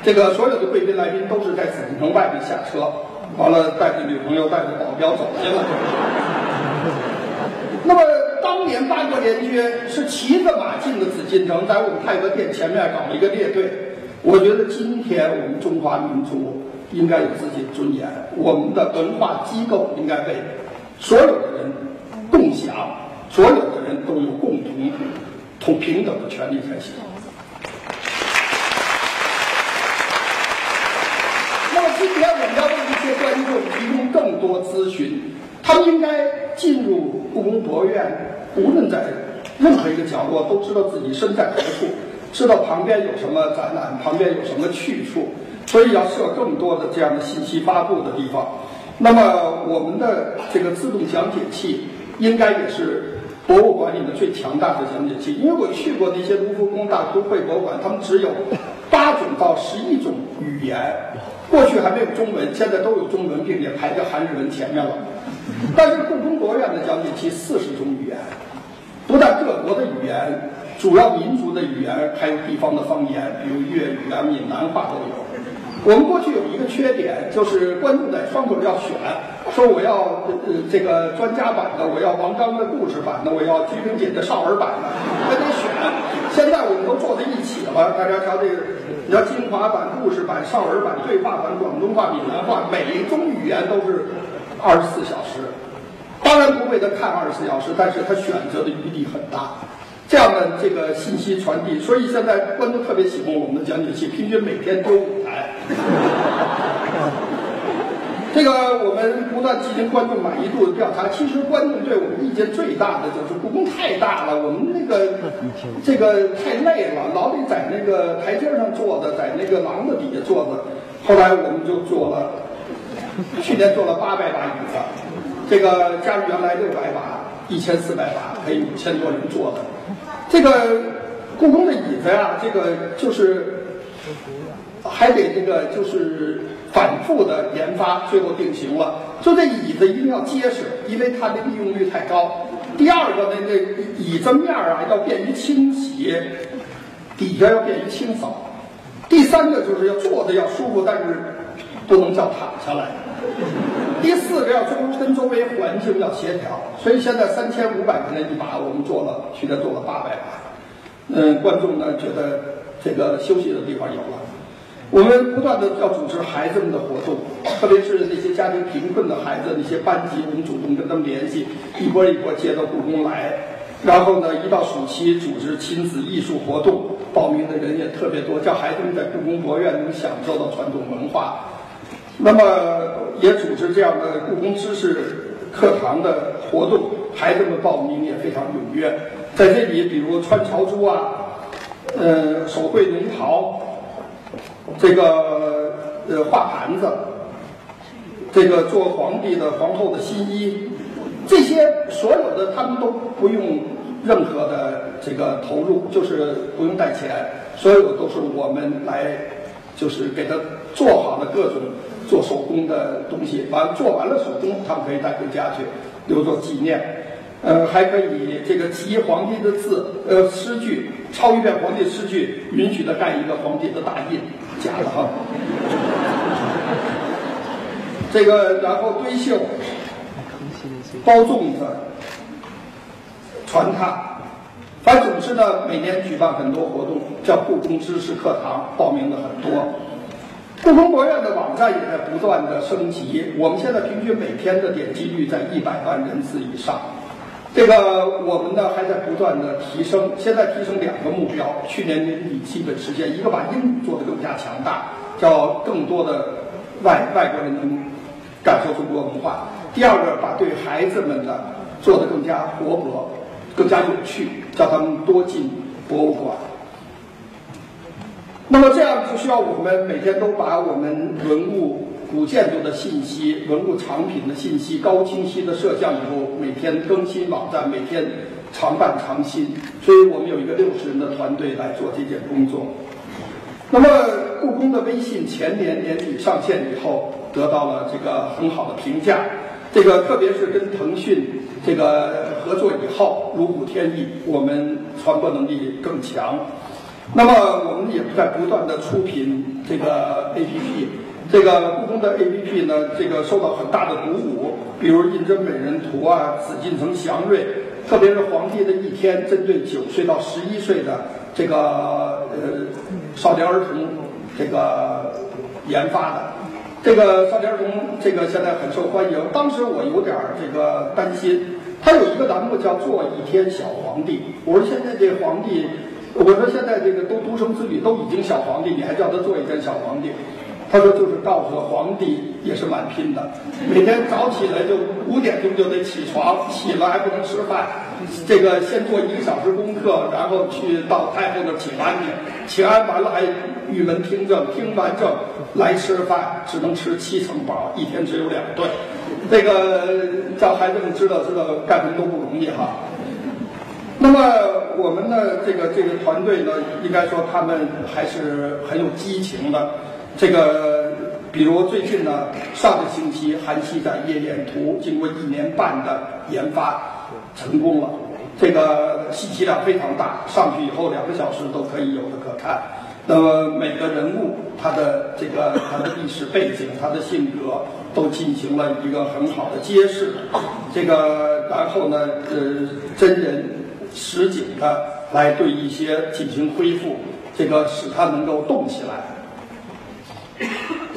这个所有的贵宾来宾都是在紫禁城外面下车，完了带着女朋友、带着保镖走进来。那么。当年八国联军是骑着马进的紫禁城，在我们太和殿前面搞了一个列队。我觉得今天我们中华民族应该有自己的尊严，我们的文化机构应该被所有的人共享，所有的人都有共同同平等的权利才行。那么今天我们要为一些观众提供更多咨询，他们应该进入故宫博物院。无论在任何一个角落，都知道自己身在何处，知道旁边有什么展览，旁边有什么去处，所以要设更多的这样的信息发布的地方。那么，我们的这个自动讲解器应该也是博物馆里面最强大的讲解器。因为我去过那些卢浮宫、大都会博物馆，他们只有八种到十一种语言，过去还没有中文，现在都有中文，并且排在韩日文前面了。但是故宫博物院的讲解器四十种语言。不但各国的语言、主要民族的语言，还有地方的方言，比如粤语啊、闽南话都有。我们过去有一个缺点，就是观众在窗口要选，说我要呃这个专家版的，我要王刚的故事版的，我要鞠萍姐的少儿版的，还得选。现在我们都坐在一起了，大家瞧这个，你要精华版、故事版、少儿版、对话版、广东话、闽南话，每一种语言都是二十四小时。当然不为他看二十四小时，但是他选择的余地很大，这样的这个信息传递，所以现在观众特别喜欢我们的讲解器，平均每天丢五台。这个我们不断进行观众满意度的调查，其实观众对我们意见最大的就是故宫太大了，我们那个 这个太累了，老得在那个台阶上坐着，在那个廊子底下坐着。后来我们就做了，去年做了八百把椅子。这个加入原来六百把，一千四百把，可以五千多人坐的。这个故宫的椅子呀，这个就是还得这个就是反复的研发，最后定型了。就这椅子一定要结实，因为它的利用率太高。第二个呢，这椅子面啊要便于清洗，底下要便于清扫。第三个就是要坐着要舒服，但是不能叫躺下来。第四个要周跟周围环境要协调，所以现在三千五百块钱一把，我们做了，去年做了八百把。嗯，观众呢觉得这个休息的地方有了。我们不断的要组织孩子们的活动，特别是那些家庭贫困的孩子，那些班级，我们主动跟他们联系，一波一波接到故宫来。然后呢，一到暑期组织亲子艺术活动，报名的人也特别多，叫孩子们在故宫博物院能享受到传统文化。那么也组织这样的故宫知识课堂的活动，孩子们报名也非常踊跃。在这里，比如穿朝珠啊，呃，手绘龙袍，这个呃画盘子，这个做皇帝的皇后的新衣，这些所有的他们都不用任何的这个投入，就是不用带钱，所有都是我们来，就是给他做好的各种。做手工的东西，完做完了手工，他们可以带回家去留作纪念。呃，还可以这个集皇帝的字，呃，诗句，抄一遍皇帝诗句，允许他盖一个皇帝的大印，假的哈。这个然后堆绣、包粽子、传他，反正总之呢，每年举办很多活动，叫故宫知识课堂，报名的很多。故宫博物院的网站也在不断的升级，我们现在平均每天的点击率在一百万人次以上。这个我们呢还在不断的提升，现在提升两个目标，去年年底基本实现，一个把英语做得更加强大，叫更多的外外国人能感受中国文化；第二个把对孩子们的做得更加活泼、更加有趣，叫他们多进博物馆。那么这样就需要我们每天都把我们文物、古建筑的信息、文物藏品的信息高清晰的摄像以后，每天更新网站，每天常办常新。所以我们有一个六十人的团队来做这件工作。那么故宫的微信前年年底上线以后，得到了这个很好的评价。这个特别是跟腾讯这个合作以后，如虎添翼，我们传播能力更强。那么我们也在不断的出品这个 APP，这个故宫的 APP 呢，这个受到很大的鼓舞，比如胤禛美人图啊，紫禁城祥瑞，特别是皇帝的一天，针对九岁到十一岁的这个呃少年儿童这个研发的，这个少年儿童这个现在很受欢迎。当时我有点这个担心，他有一个栏目叫做一天小皇帝，我说现在这皇帝。我说现在这个都独生子女都已经小皇帝，你还叫他做一天小皇帝？他说就是告诉皇帝也是蛮拼的，每天早起来就五点钟就得起床，起了还不能吃饭，这个先做一个小时功课，然后去到太后那请安去，请安完了还玉门听政，听完政来吃饭，只能吃七成饱，一天只有两顿。这个叫孩子们知道知道干什么都不容易哈。那么我们的，这个这个团队呢，应该说他们还是很有激情的。这个比如最近呢，上个星期韩熙载夜宴图经过一年半的研发成功了，这个信息量非常大，上去以后两个小时都可以有的可看。那么每个人物他的这个他的历史背景、他的性格都进行了一个很好的揭示。这个然后呢，呃，真人。实景的来对一些进行恢复，这个使它能够动起来。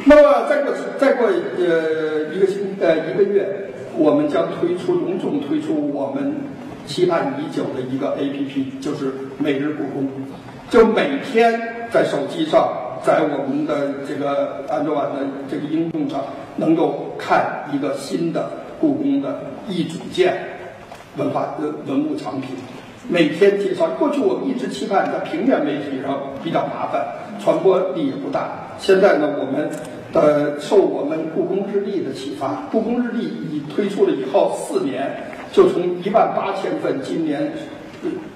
那么再过再过呃一个星呃一个月，我们将推出隆重推出我们期盼已久的一个 APP，就是每日故宫。就每天在手机上，在我们的这个安卓版的这个应用上，能够看一个新的故宫的易组件文化的文物藏品。每天介绍，过去我们一直期盼在平面媒体上比较麻烦，传播力也不大。现在呢，我们呃受我们故宫日历的启发，故宫日历已推出了以后四年，就从一万八千份，今年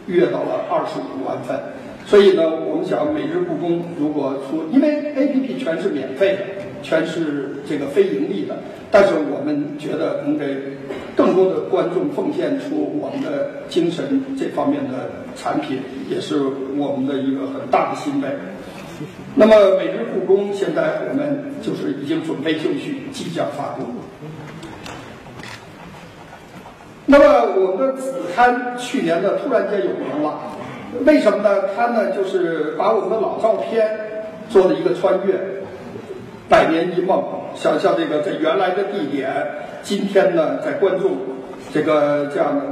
跃到了二十五万份。所以呢，我们想每日故宫如果出，因为 APP 全是免费的，全是这个非盈利的，但是我们觉得能给。更多的观众奉献出我们的精神这方面的产品，也是我们的一个很大的欣慰。那么每日故宫现在我们就是已经准备就绪，即将发布。那么我们的子刊去年呢突然间有名了，为什么呢？它呢就是把我们的老照片做了一个穿越，百年一梦，想象这个在原来的地点，今天呢在观众这个这样的，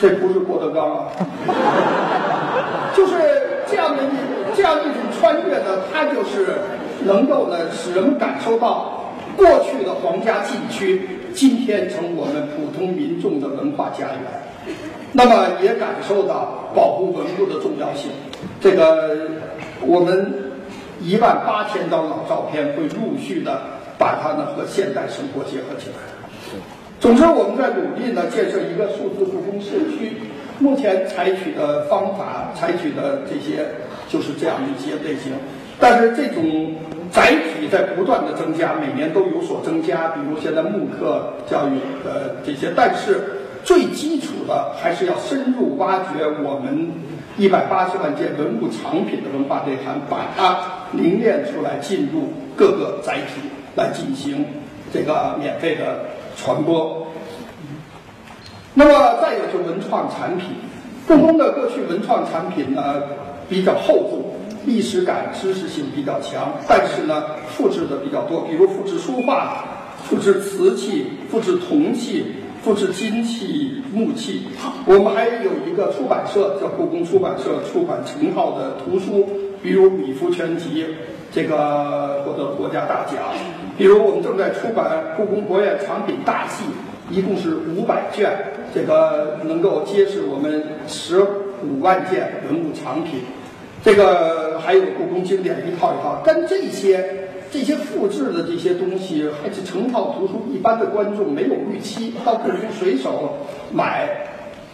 这不是郭德纲啊，就是这样的一这样一种穿越呢，它就是能够呢使人们感受到过去的皇家禁区。今天成我们普通民众的文化家园，那么也感受到保护文物的重要性。这个我们一万八千张老照片会陆续的把它呢和现代生活结合起来。总之，我们在努力呢建设一个数字故宫社区。目前采取的方法，采取的这些就是这样的一些类型。但是这种载体在不断的增加，每年都有所增加。比如现在慕课教育的这些，但是最基础的还是要深入挖掘我们一百八十万件文物藏品的文化内涵，把它凝练出来，进入各个载体来进行这个免费的传播。那么再有就文创产品，故宫的过去文创产品呢比较厚重。历史感、知识性比较强，但是呢，复制的比较多，比如复制书画、复制瓷器、复制铜器、复制金器、木器。我们还有一个出版社，叫故宫出版社，出版成套的图书，比如《米芾全集》，这个获得国家大奖。比如我们正在出版《故宫博物院藏品大系》，一共是五百卷，这个能够揭示我们十五万件文物藏品。这个还有故宫经典一套一套，但这些这些复制的这些东西，还是成套图书，一般的观众没有预期，到故宫随手买，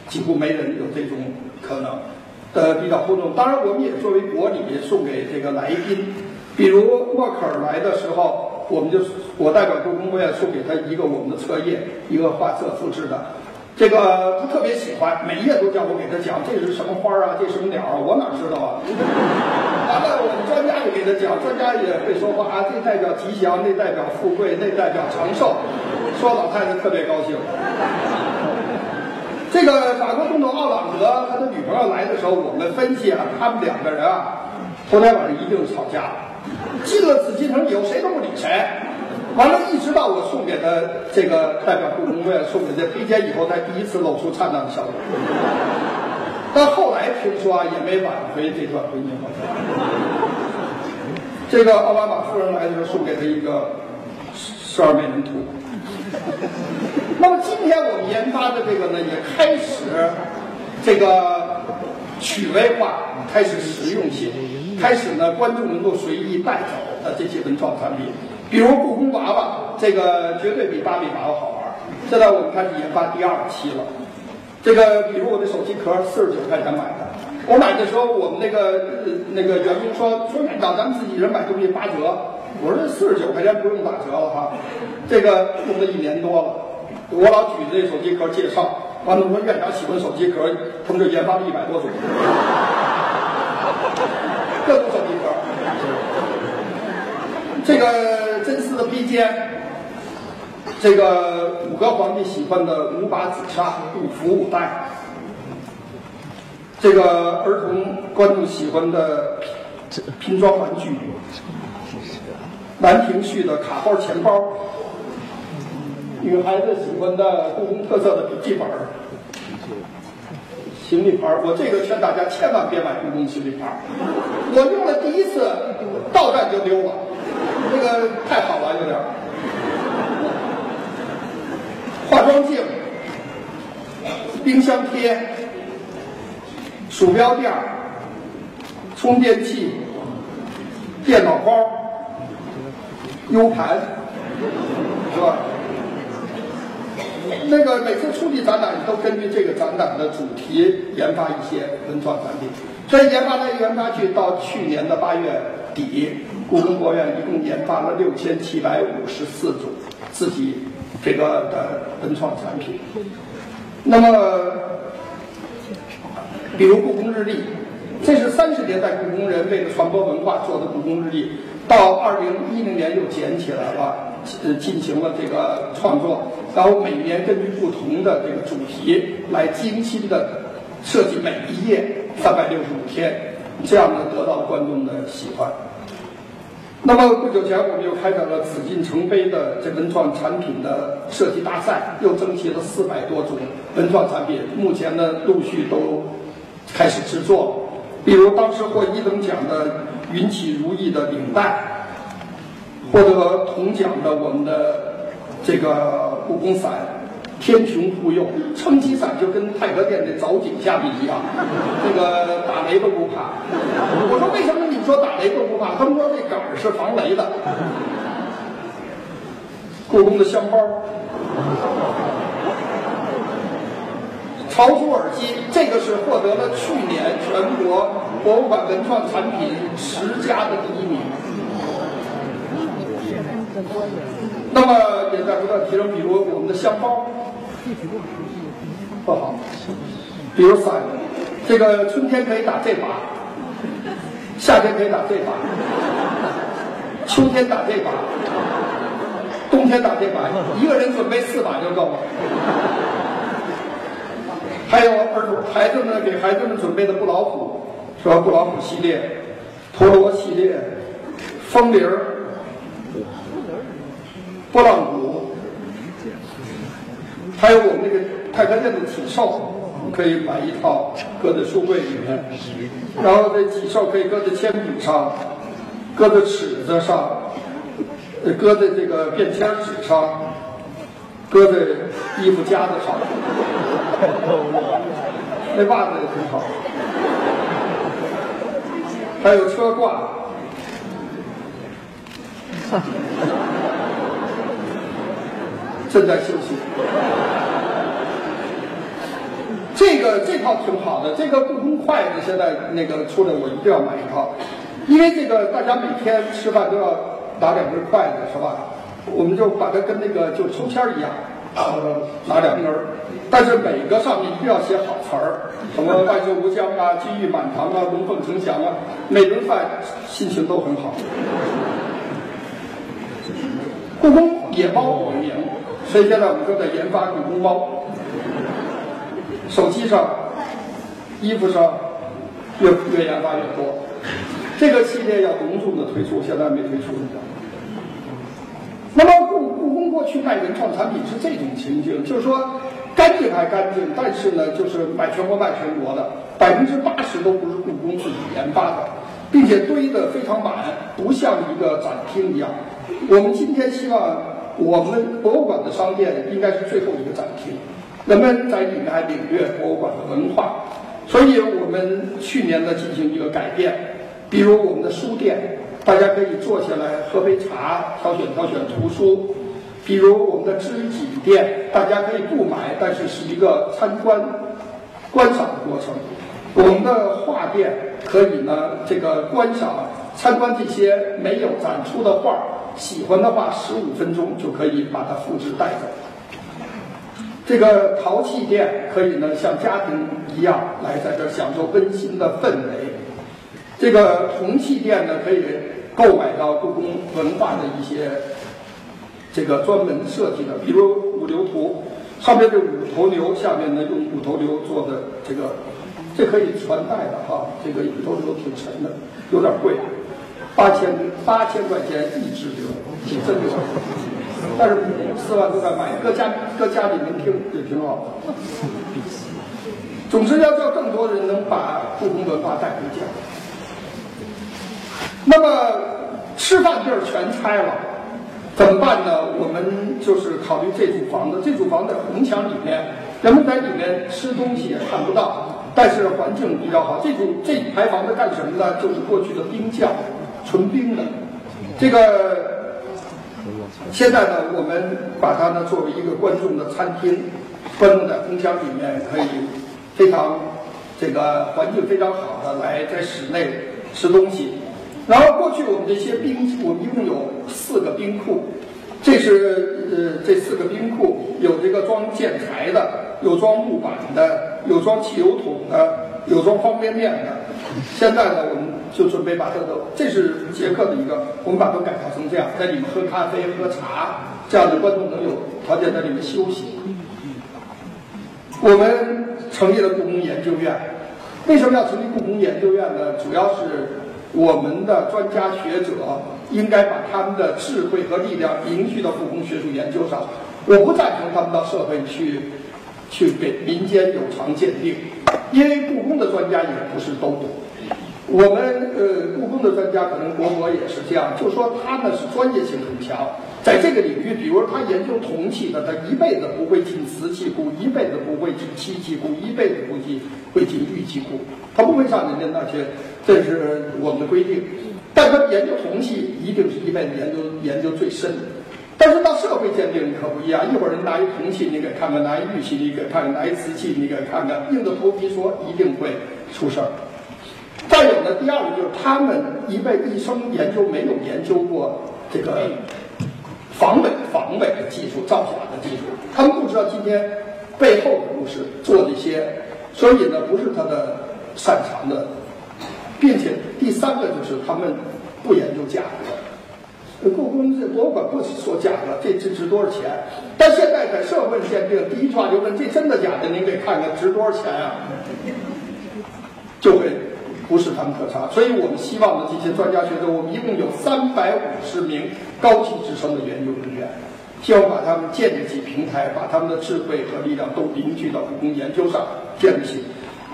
几乎没人有这种可能，呃，比较厚重。当然，我们也作为国礼送给这个来宾，比如默克尔来的时候，我们就我代表故宫博物院送给他一个我们的册页，一个画册复制的。这个他特别喜欢，每页都叫我给他讲这是什么花啊，这什么鸟啊，我哪知道啊？完 了，我们专家也给他讲，专家也会说话啊，这代表吉祥，那代表富贵，那代表长寿，说老太太特别高兴。这个法国总统奥朗德和他女朋友来的时候，我们分析啊，他们两个人啊，头天晚上一定吵架了，进了紫禁城以后，谁都不理谁。完了，一直到我送给他这个代表故宫院送给这披肩以后，才第一次露出灿烂的笑容。但后来听说啊，也没挽回这段婚姻。这个奥巴马夫人来的时候，送给他一个十二面人图。那么今天我们研发的这个呢，也开始这个趣味化，开始实用性，开始呢观众能够随意带走的这些文创产品。比如故宫娃娃，这个绝对比芭比娃娃好玩。现在我们开始研发第二期了。这个，比如我的手机壳，四十九块钱买的。我买的时候，我们那个那个员工说说院长，咱们自己人买东西八折。我说四十九块钱不用打折了哈。这个用了一年多了，我老举着这手机壳介绍，完了我说院长喜欢手机壳，他们就研发了一百多种，各种手机壳。这个真丝的披肩，这个五个皇帝喜欢的五把紫砂五福五袋，这个儿童观众喜欢的拼装玩具，兰亭序的卡包钱包，女孩子喜欢的故宫特色的笔记本行李牌我这个劝大家千万别买故宫行李牌我用了第一次，到站就丢了。这个太好了，有点化妆镜、冰箱贴、鼠标垫、充电器、电脑包、U 盘，是吧？那个每次出去展览，都根据这个展览的主题研发一些文创产品，所以研发来研发去，到去年的八月底。故宫博物院一共研发了六千七百五十四种自己这个的文创产品。那么，比如故宫日历，这是三十年代故宫人为了传播文化做的故宫日历，到二零一零年又捡起来了，呃，进行了这个创作，然后每年根据不同的这个主题来精心的设计每一页，三百六十五天，这样呢得到了观众的喜欢。那么不久前，我们又开展了紫禁城杯的这文创产品的设计大赛，又征集了四百多种文创产品，目前呢陆续都开始制作。比如当时获一等奖的“云起如意”的领带，获得铜奖的我们的这个故宫伞。天穹护佑，撑起伞就跟太和殿的藻井下面一样，这个打雷都不怕。我说为什么你说打雷都不怕？他们说这杆是防雷的。故宫的香包，潮珠耳机，这个是获得了去年全国博物馆文创产品十佳的第一名。那么也在不断提升，比如我们的香包。不好，比如伞，这个春天可以打这把，夏天可以打这把，秋天打这把，冬天打这把，一个人准备四把就够了。还有儿童孩子们给孩子们准备的布老虎，是吧？布老虎系列、陀螺系列、风铃儿、拨浪鼓。还有我们那个太和殿的体寿，可以买一套搁在书柜里面，然后这体寿可以搁在铅笔上，搁在尺子上，搁在这个便签纸上，搁在衣服夹子上，那袜子也挺好。还有车挂。正在休息。这个这套挺好的，这个故宫筷子现在那个出来，我一定要买一套，因为这个大家每天吃饭都要拿两根筷子，是吧？我们就把它跟那个就抽签一样，呃，拿两根儿，但是每个上面一定要写好词儿，什么万寿无疆啊，金玉满堂啊，龙凤呈祥啊，每顿饭心情都很好。故宫野猫有名。所以现在我们正在研发故宫猫，手机上、衣服上越越研发越多。这个系列要隆重的推出，现在没推出。那么故故宫过去卖文创产品是这种情景，就是说干净还干净，但是呢，就是卖全国卖全国的，百分之八十都不是故宫自己研发的，并且堆得非常满，不像一个展厅一样。我们今天希望。我们博物馆的商店应该是最后一个展厅，人们在里面还领略博物馆的文化，所以我们去年呢进行一个改变，比如我们的书店，大家可以坐下来喝杯茶，挑选挑选图书；比如我们的知己店，大家可以不买，但是是一个参观、观赏的过程；我们的画店可以呢这个观赏、参观这些没有展出的画。喜欢的话，十五分钟就可以把它复制带走。这个陶器店可以呢，像家庭一样来在这享受温馨的氛围。这个铜器店呢，可以购买到故宫文化的一些这个专门设计的，比如五牛图，上面这五头牛，下面呢用五头牛做的这个，这可以传代的哈。这个五头牛挺沉的，有点贵。八千八千块钱一只牛，挺真牛，但是四万多块买，搁家搁家里能听也挺好的。总之要叫更多人能把故宫文化带回家。那么吃饭地儿全拆了，怎么办呢？我们就是考虑这组房子，这组房在红墙里面，人们在里面吃东西也看不到，但是环境比较好。这组这排房子干什么呢？就是过去的冰窖。纯冰的，这个现在呢，我们把它呢作为一个观众的餐厅，观众在红墙里面可以非常这个环境非常好的来在室内吃东西。然后过去我们这些冰，我们一共有四个冰库，这是呃这四个冰库有这个装建材的，有装木板的，有装汽油桶的，有装方便面的。现在呢，我们就准备把这个，这是捷克的一个，我们把它改造成这样，在里面喝咖啡、喝茶，这样的观众能有条件在里面休息。我们成立了故宫研究院，为什么要成立故宫研究院呢？主要是我们的专家学者应该把他们的智慧和力量凝聚到故宫学术研究上。我不赞成他们到社会去，去给民间有偿鉴定，因为故宫的专家也不是都懂。我们呃，故宫的专家可能国博也是这样，就说他呢是专业性很强，在这个领域，比如他研究铜器的，他一辈子不会进瓷器库，一辈子不会进漆器库，一辈子不进会进玉器库，他不会上人家那些，这是我们的规定。但他研究铜器，一定是一辈子研究研究最深的。但是到社会鉴定可不一样，一会儿人拿一铜器，你给看看；拿一玉器，你给看看；拿一瓷器，你给看看。硬着头皮说，一定会出事儿。再有呢，第二个就是他们一辈一生研究没有研究过这个防伪、防伪的技术、造假的技术，他们不知道今天背后的故事做这些，所以呢，不是他的擅长的，并且第三个就是他们不研究价格，故宫这博物馆不说价格，这这值多少钱？但现在在社会鉴定，第一句话就问这真的假的？您给看看值多少钱啊？就会。不是他们可查，所以我们希望的这些专家学者，我们一共有三百五十名高级职称的研究人员，希望把他们建立起平台，把他们的智慧和力量都凝聚到故宫研究上建立起。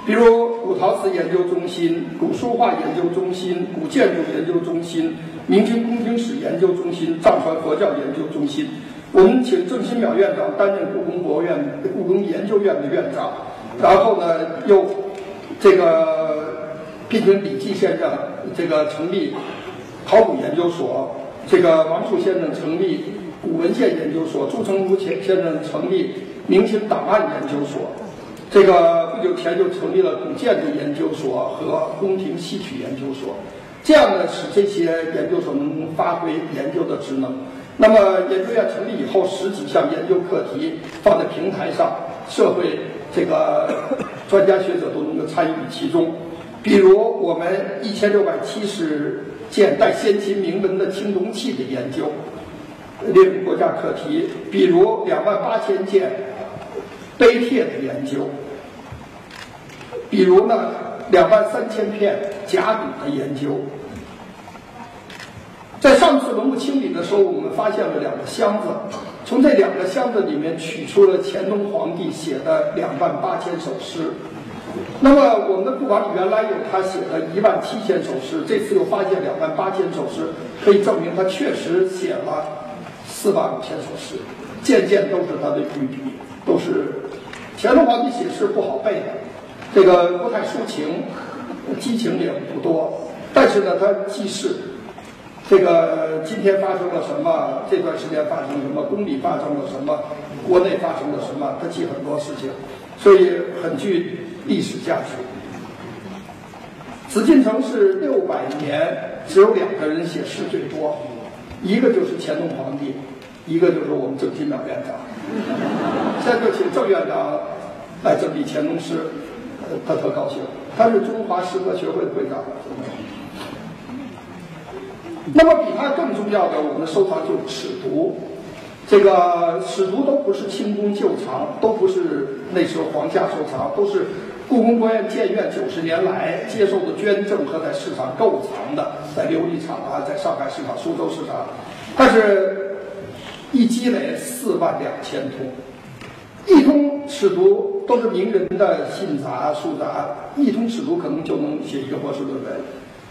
比如古陶瓷研究中心、古书画研究中心、古建筑研究中心、明清宫廷史研究中心、藏传佛教研究中心。我们请郑新淼院长担任故宫博物院、故宫研究院的院长，然后呢，又这个。聘请李济先生这个成立考古研究所，这个王树先生成立古文献研究所，朱成儒先先生成立明清档案研究所，这个不久前就成立了古建筑研究所和宫廷戏曲研究所，这样呢使这些研究所能发挥研究的职能。那么研究院成立以后，十几项研究课题放在平台上，社会这个 专家学者都能够参与其中。比如我们一千六百七十件带先秦铭文的青铜器的研究列入国家课题；比如两万八千件碑帖的研究；比如呢两万三千片甲骨的研究。在上次文物清理的时候，我们发现了两个箱子，从这两个箱子里面取出了乾隆皇帝写的两万八千首诗。那么，我们的库房里原来有他写的一万七千首诗，这次又发现两万八千首诗，可以证明他确实写了四万五千首诗，件件都是他的御笔，都是乾隆皇帝写诗不好背的，这个不太抒情，激情也不多，但是呢，他记事，这个今天发生了什么，这段时间发生了什么，宫里发生了什么，国内发生了什么，他记很多事情，所以很具。历史价值。紫禁城是六百年，只有两个人写诗最多，一个就是乾隆皇帝，一个就是我们郑新淼院长。现在就请郑院长来整理乾隆诗，他特高兴。他是中华诗歌学会的会长。那么比他更重要的，我们收藏就是尺牍。这个尺牍都不是清宫旧藏，都不是那时候皇家收藏，都是。故宫博物院建院九十年来接受的捐赠和在市场购藏的，在琉璃厂啊，在上海市场、苏州市场，但是，一积累四万两千通，一通尺牍都是名人的信札、书札，一通尺牍可能就能写一个博士论文。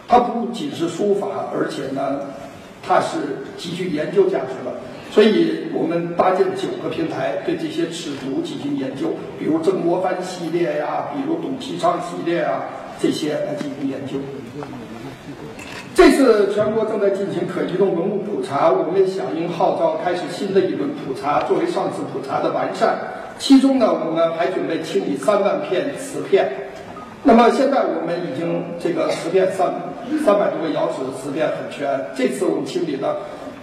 它不仅是书法，而且呢，它是极具研究价值的。所以我们搭建九个平台，对这些尺牍进行研究，比如曾国藩系列呀，比如董其昌系列啊，这些来进行研究。这次全国正在进行可移动文物普查，我们响应号召，开始新的一轮普查，作为上次普查的完善。其中呢，我们还准备清理三万片瓷片。那么现在我们已经这个瓷片三三百多个窑址的瓷片很全。这次我们清理了。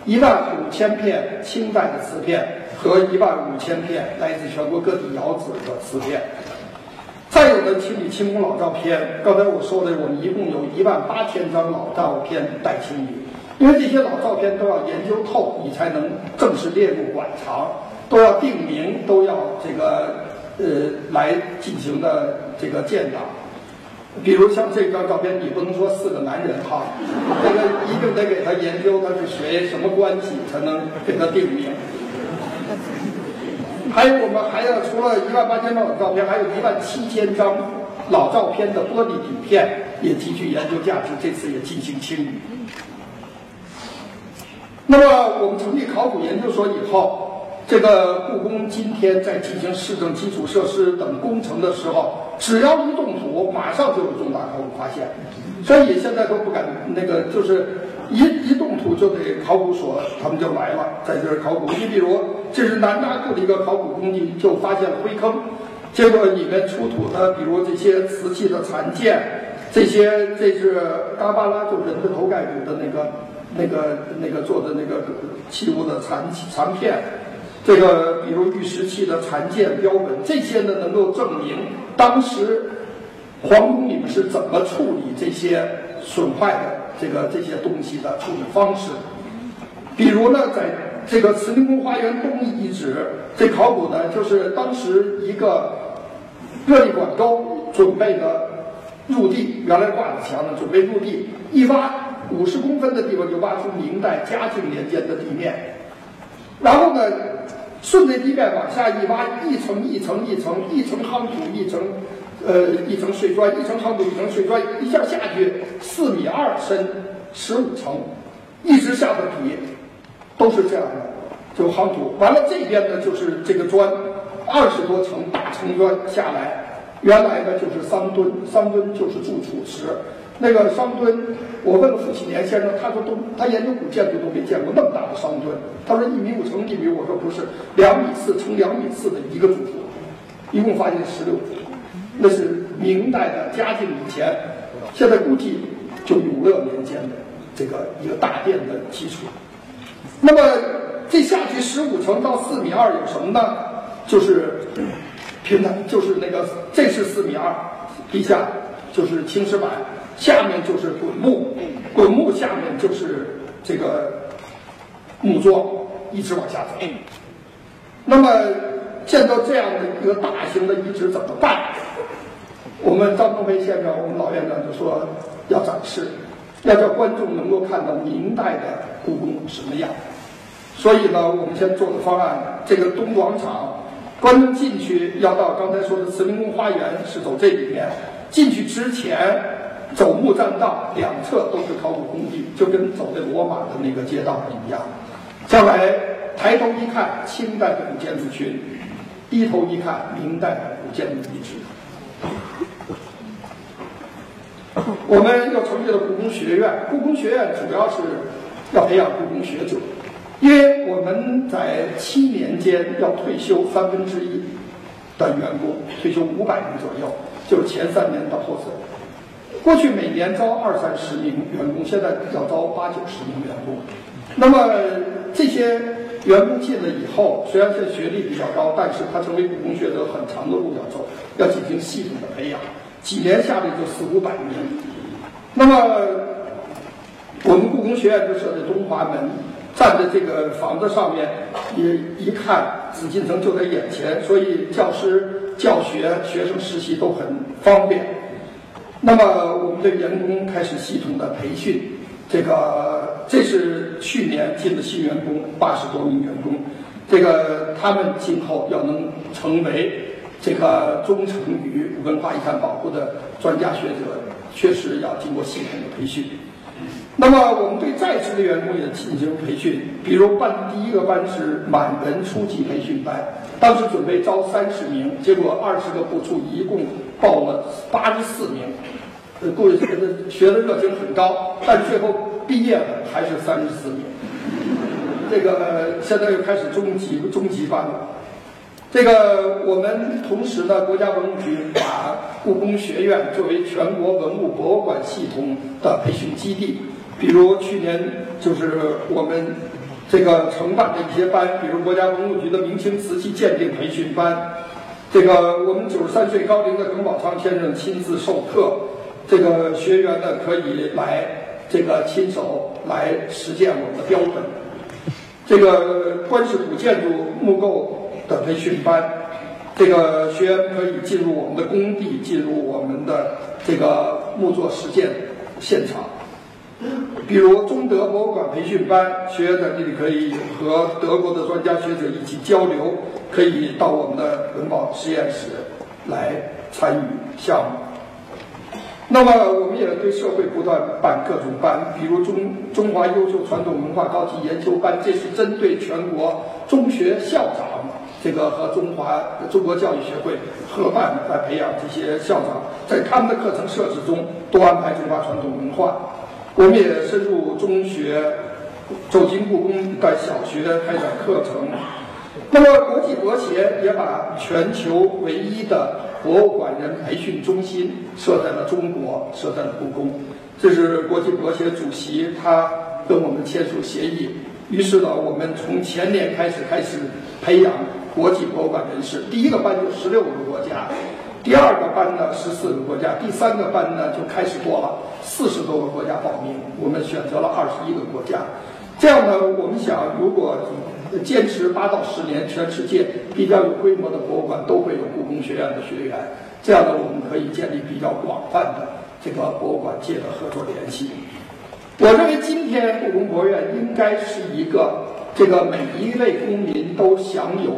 一万五千片清代的瓷片和一万五千片来自全国各地窑址的瓷片。再有的清理清宫老照片，刚才我说的，我们一共有一万八千张老照片待清理，因为这些老照片都要研究透，你才能正式列入馆藏，都要定名，都要这个呃来进行的这个建档。比如像这张照片，你不能说四个男人哈，这个一定得给他研究他是谁，什么关系，才能给他定名。还有我们还要除了一万八千张老照片，还有一万七千张老照片的玻璃底片，也极具研究价值。这次也进行清理。那么我们成立考古研究所以后，这个故宫今天在进行市政基础设施等工程的时候，只要一动土，马上就有重大考古发现，所以现在都不敢那个就是。一一动土就得考古所，他们就来了，在这儿考古。你比如，这是南大库的一个考古工地，就发现了灰坑，结果里面出土的，比如这些瓷器的残件，这些这是嘎巴拉，就人的头盖骨的那个、那个、那个做的那个器物的残残片，这个比如玉石器的残件标本，这些呢能够证明当时皇宫里面是怎么处理这些损坏的。这个这些东西的处理方式，比如呢，在这个慈宁宫花园东遗址，这考古呢，就是当时一个热力管沟准备的入地，原来挂在墙呢，准备入地，一挖五十公分的地方就挖出明代嘉靖年间的地面，然后呢，顺着地面往下一挖，一层一层一层，一层夯土，一层。呃，一层碎砖，一层夯土，一层碎砖，一下下去四米二深，十五层，一直下到底，都是这样的，就夯土。完了这边呢，就是这个砖，二十多层大层砖下来，原来呢就是三吨，三吨就是住储池。那个桑墩，我问了傅启年先生，他说都他研究古建筑都没见过那么大的桑墩。他说一米五乘一米，我说不是，两米四乘两米四的一个主厨，一共发现十六个。那是明代的嘉靖以前，现在估计就永乐年间的这个一个大殿的基础。那么这下去十五层到四米二有什么呢？就是平台，就是那个这是四米二，地下就是青石板，下面就是滚木，滚木下面就是这个木桩，一直往下走。那么见到这样的一个大型的遗址怎么办？我们张东飞先生，我们老院长就说要展示，要叫观众能够看到明代的故宫什么样。所以呢，我们先做的方案，这个东广场，观众进去要到刚才说的慈宁宫花园是走这里面，进去之前走木栈道，两侧都是考古工地，就跟走在罗马的那个街道一样。将来抬头一看，清代的古建筑群；低头一看，明代的古建筑遗址。我们又成立了故宫学院，故宫学院主要是要培养故宫学者，因为我们在七年间要退休三分之一的员工，退休五百人左右，就是前三年到后三年。过去每年招二三十名员工，现在要招八九十名员工。那么这些员工进了以后，虽然现在学历比较高，但是他成为故宫学者很长的路要走，要进行系统的培养。几年下来就四五百名，那么我们故宫学院就设在东华门，站在这个房子上面，一一看紫禁城就在眼前，所以教师教学、学生实习都很方便。那么我们的员工开始系统的培训，这个这是去年进的新员工，八十多名员工，这个他们今后要能成为。这个忠诚于文化遗产保护的专家学者，确实要经过系统的培训。那么，我们对在职的员工也进行培训，比如办第一个班是满文初级培训班，当时准备招三十名，结果二十个部处一共报了八十四名，呃，各位学的学的热情很高，但最后毕业了还是三十四名。这个现在又开始中级中级班了。这个我们同时呢，国家文物局把故宫学院作为全国文物博物馆系统的培训基地。比如去年就是我们这个承办的一些班，比如国家文物局的明清瓷器鉴定培训班，这个我们九十三岁高龄的耿宝昌先生亲自授课，这个学员呢可以来这个亲手来实践我们的标本。这个关氏古建筑木构的培训班，这个学员可以进入我们的工地，进入我们的这个木作实践现场。比如中德博物馆培训班，学员在这里可以和德国的专家学者一起交流，可以到我们的文保实验室来参与项目。那么，我们也对社会不断办各种班，比如中中华优秀传统文化高级研究班，这是针对全国中学校长，这个和中华中国教育学会合办来培养这些校长，在他们的课程设置中多安排中华传统文化。我们也深入中学，走进故宫的小学开展课程。那么，国际博协也把全球唯一的博物馆人培训中心设在了中国，设在了故宫。这是国际博协主席他跟我们签署协议。于是呢，我们从前年开始开始培养国际博物馆人士。第一个班就十六个国家。第二个班呢，十四个国家；第三个班呢，就开始多了，四十多个国家报名。我们选择了二十一个国家。这样呢，我们想，如果坚持八到十年，全世界比较有规模的博物馆都会有故宫学院的学员。这样呢，我们可以建立比较广泛的这个博物馆界的合作联系。我认为，今天故宫博物院应该是一个这个每一位公民都享有。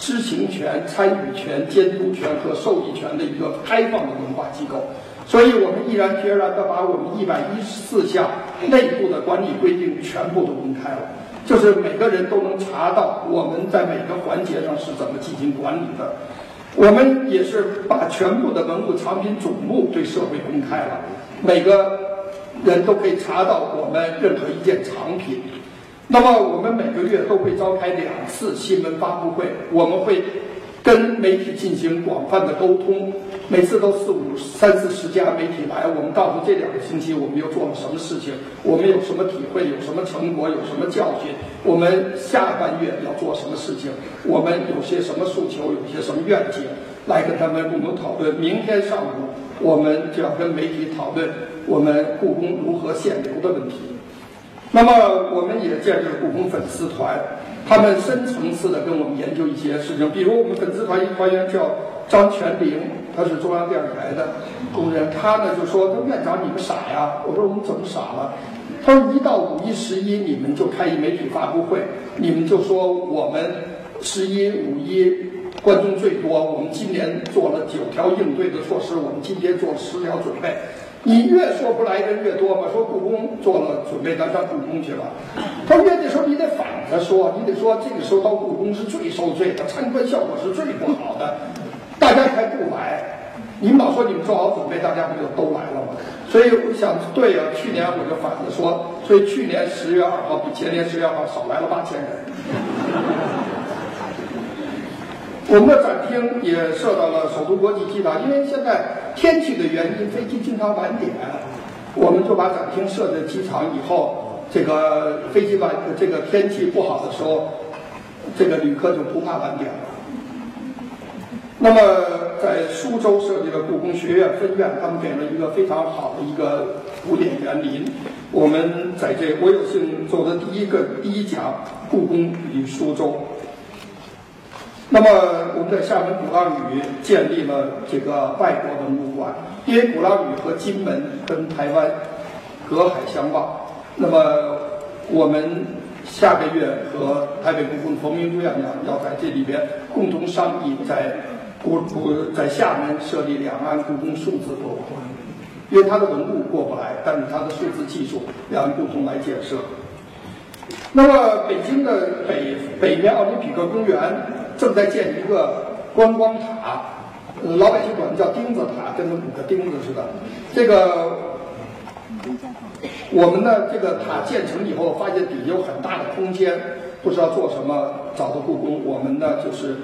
知情权、参与权、监督权和受益权的一个开放的文化机构，所以我们毅然决然地把我们一百一十四项内部的管理规定全部都公开了，就是每个人都能查到我们在每个环节上是怎么进行管理的。我们也是把全部的文物藏品总目对社会公开了，每个人都可以查到我们任何一件藏品。那么我们每个月都会召开两次新闻发布会，我们会跟媒体进行广泛的沟通，每次都四五三四十家媒体来，我们告诉这两个星期我们又做了什么事情，我们有什么体会，有什么成果，有什么教训，我们下半月要做什么事情，我们有些什么诉求，有些什么愿景，来跟他们共同讨论。明天上午我们就要跟媒体讨论我们故宫如何限流的问题。那么，我们也建立了故宫粉丝团，他们深层次的跟我们研究一些事情。比如，我们粉丝团一团员叫张全林，他是中央电视台的工人，他呢就说：“他院长，你们傻呀？”我说：“我们怎么傻了？”他说：“一到五一、十一，你们就开一媒体发布会，你们就说我们十一、五一观众最多，我们今年做了九条应对的措施，我们今天做了十条准备。”你越说不来人越多嘛，说故宫做了准备，咱上故宫去了。他说越的时候你得反着说，你得说这个时候到故宫是最受罪的，参观效果是最不好的，大家才不来。你们老说你们做好准备，大家不就都来了吗？所以我想，对啊，去年我就反着说，所以去年十月二号比前年十月二号少来了八千人。我们的展厅也设到了首都国际机场，因为现在天气的原因，飞机经常晚点，我们就把展厅设在机场。以后这个飞机晚，这个天气不好的时候，这个旅客就不怕晚点了。那么，在苏州设立了故宫学院分院，他们给了一个非常好的一个古典园林。我们在这，我有幸做的第一个第一讲故宫与苏州。那么我们在厦门鼓浪屿建立了这个外国文物馆，因为鼓浪屿和金门跟台湾隔海相望。那么我们下个月和台北故宫冯明珠院长要在这里边共同商议，在故故在厦门设立两岸故宫数字博物馆，因为它的文物过不来，但是它的数字技术两岸共同来建设。那么北京的北北面奥林匹克公园。正在建一个观光塔，老百姓管它叫钉子塔，跟那五个钉子似的。这个我们的这个塔建成以后，发现底下有很大的空间，不知道做什么，找到故宫，我们呢就是，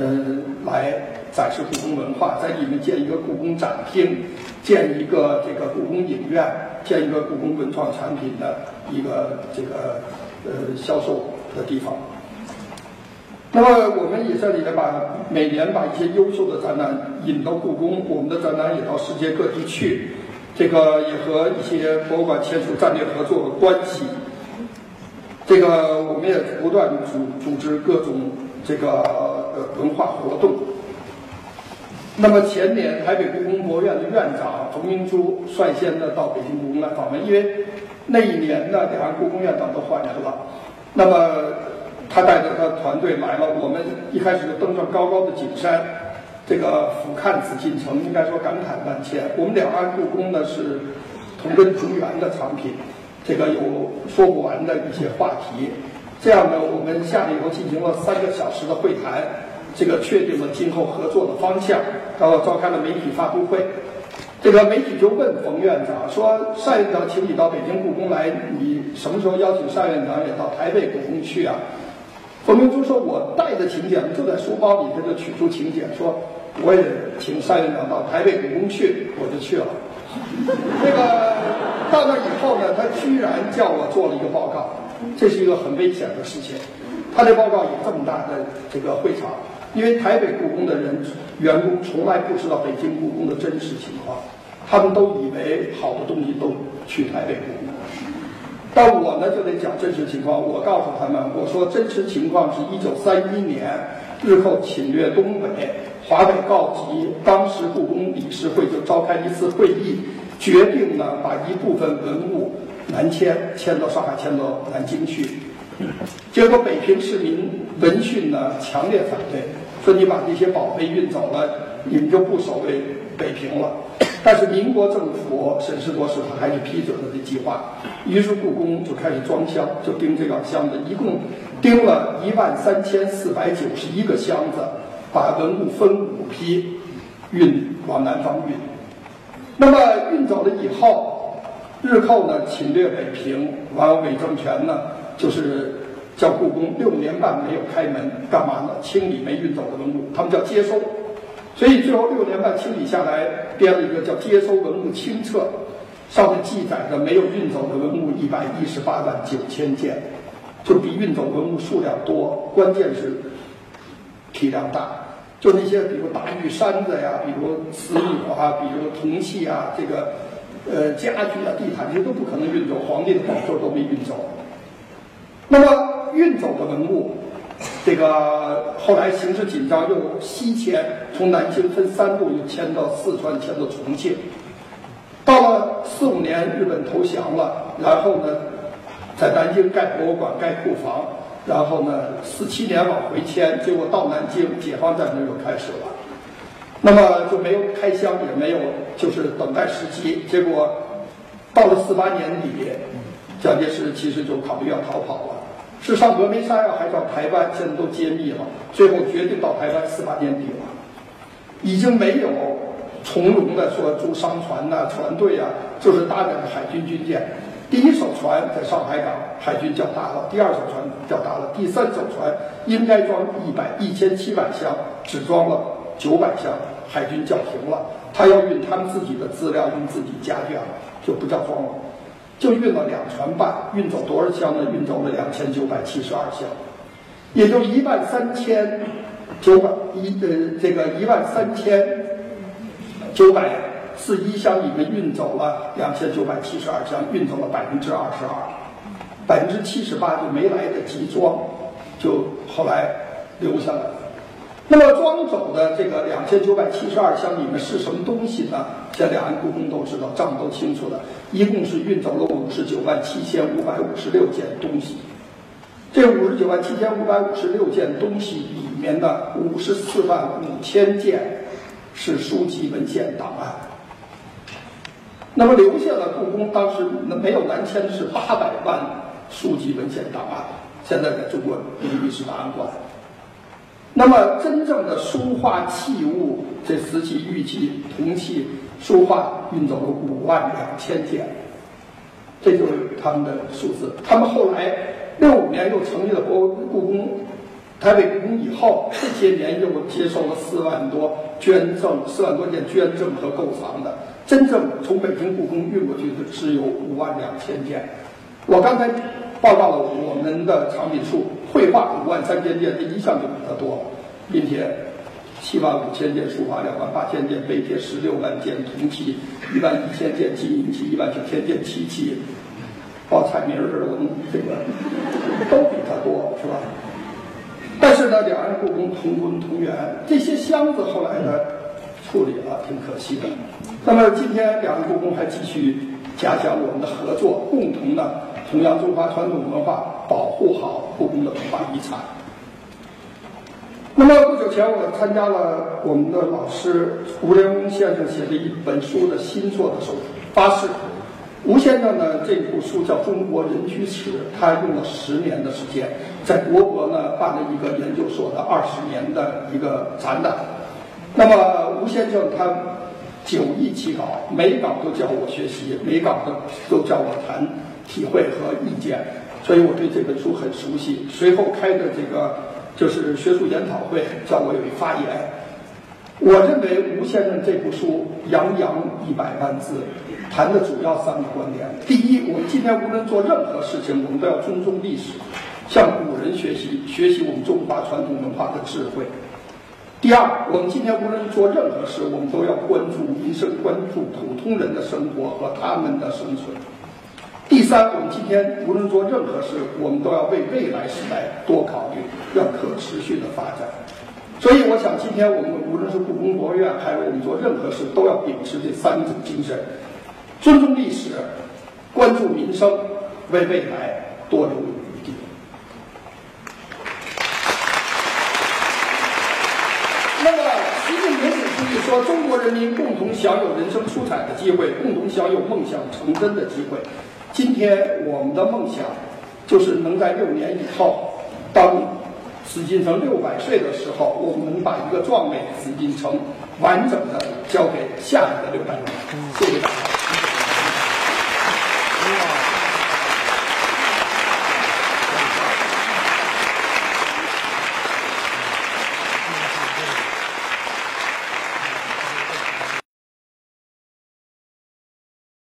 嗯，来展示故宫文化，在里面建一个故宫展厅，建一个这个故宫影院，建一个故宫文创产品的一个这个呃销售的地方。那么我们也这里呢，把每年把一些优秀的展览引到故宫，我们的展览也到世界各地去，这个也和一些博物馆签署战略合作关系。这个我们也不断组组织各种这个呃文化活动。那么前年台北故宫博物院的院长冯明珠率先的到北京故宫来访问，因为那一年呢两岸故宫院长都换人了，那么他带着他的团队来了，我们一开始就登上高高的景山，这个俯瞰紫禁城，应该说感慨万千。我们两岸故宫呢是同根同源的藏品。这个有说不完的一些话题，这样呢，我们下来以后进行了三个小时的会谈，这个确定了今后合作的方向，然后召开了媒体发布会。这个媒体就问冯院长说：“单院长，请你到北京故宫来，你什么时候邀请单院长也到台北故宫去啊？”冯明珠说：“我带着请柬就在书包里，他就取出请柬说，我也请单院长到台北故宫去，我就去了。”那个到那以后呢，他居然叫我做了一个报告，这是一个很危险的事情。他这报告有这么大的这个会场，因为台北故宫的人员工从来不知道北京故宫的真实情况，他们都以为好的东西都去台北故宫。但我呢就得讲真实情况，我告诉他们，我说真实情况是一九三一年日寇侵略东北。华北告急，当时故宫理事会就召开一次会议，决定呢把一部分文物南迁，迁到上海，迁到南京去。结果北平市民闻讯呢强烈反对，说你把这些宝贝运走了，你们就不守卫北平了。但是民国政府审时度势，他还是批准了这计划。于是故宫就开始装箱，就钉这个箱子，一共钉了一万三千四百九十一个箱子。把文物分五批运往南方运，那么运走了以后，日寇呢侵略北平，完伪政权呢就是叫故宫六年半没有开门，干嘛呢？清理没运走的文物，他们叫接收。所以最后六年半清理下来，编了一个叫《接收文物清册》，上面记载着没有运走的文物一百一十八万九千件，就比运走文物数量多，关键是体量大。就那些，比如大玉山子呀，比如瓷母啊，比如铜器啊，这个，呃，家具啊、地毯，这些都不可能运走。皇帝的宝座都没运走。那么运走的文物，这个后来形势紧张，又西迁，从南京分三路又迁到四川，迁到重庆。到了四五年，日本投降了，然后呢，在南京盖博物馆、盖库房。然后呢，四七年往回迁，结果到南京，解放战争又开始了，那么就没有开箱，也没有就是等待时机。结果到了四八年底，蒋介石其实就考虑要逃跑了，是上峨眉山呀，还是到台湾？现在都揭秘了。最后决定到台湾，四八年底了，已经没有从容的说租商船呐、船队啊，就是搭载的海军军舰。第一艘船在上海港，海军叫大了；第二艘船叫大了；第三艘船应该装一百一千七百箱，只装了九百箱，海军叫停了。他要运他们自己的资料，运自己家眷，就不叫装了，就运了两船半，运走多少箱呢？运走了两千九百七十二箱，也就一万三千九百一呃，这个一万三千九百。四一箱里面运走了两千九百七十二箱，运走了百分之二十二，百分之七十八就没来得及装，就后来留下来了。那么装走的这个两千九百七十二箱里面是什么东西呢？这两岸故宫都知道，账都清楚的，一共是运走了五十九万七千五百五十六件东西。这五十九万七千五百五十六件东西里面的五十四万五千件是书籍文献档案。那么留下了故宫当时那没有南迁的是八百万书籍文献档案，现在在中国历史档案馆。那么真正的书画器物，这瓷器、玉器、铜器、书画运走了五万两千件，这就是他们的数字。他们后来六五年又成立了国故宫。台北故宫以后，这些年又接受了四万多捐赠，四万多件捐赠和购藏的，真正从北京故宫运过去的只有五万两千件。我刚才报告了我们的藏品数，绘画五万三千件，这一项就比他多，并且七万五千件书法，两万八千件碑帖，十六万件铜器，一万一千件金银器，一万九千件漆器，报菜名儿似的，我们这个 都比他多，是吧？但是呢，两岸故宫同文同源，这些箱子后来呢处理了，挺可惜的。那么今天两岸故宫还继续加强我们的合作，共同呢弘扬中华传统文化，保护好故宫的文化遗产。那么不久前，我参加了我们的老师吴仁翁先生写的一本书的新作的首发式。吴先生呢，这部书叫《中国人居史》，他用了十年的时间，在国博呢办了一个研究所的二十年的一个展览。那么吴先生他九易其稿，每稿都教我学习，每稿都都叫我谈体会和意见，所以我对这本书很熟悉。随后开的这个就是学术研讨会，叫我有一发言。我认为吴先生这部书洋洋一百万字，谈的主要三个观点：第一，我们今天无论做任何事情，我们都要尊重历史，向古人学习，学习我们中华传统文化的智慧；第二，我们今天无论做任何事，我们都要关注民生，关注普通人的生活和他们的生存；第三，我们今天无论做任何事，我们都要为未来时代多考虑，要可持续的发展。所以，我想今天我们无论是故宫博物院，还是我们做任何事，都要秉持这三种精神：尊重历史，关注民生，为未来多留余地。那么，习近平总书记说：“中国人民共同享有人生出彩的机会，共同享有梦想成真的机会。”今天，我们的梦想就是能在六年以后，当。紫禁城六百岁的时候，我们能把一个壮美的紫禁城完整的交给下一个六百年。谢谢大家。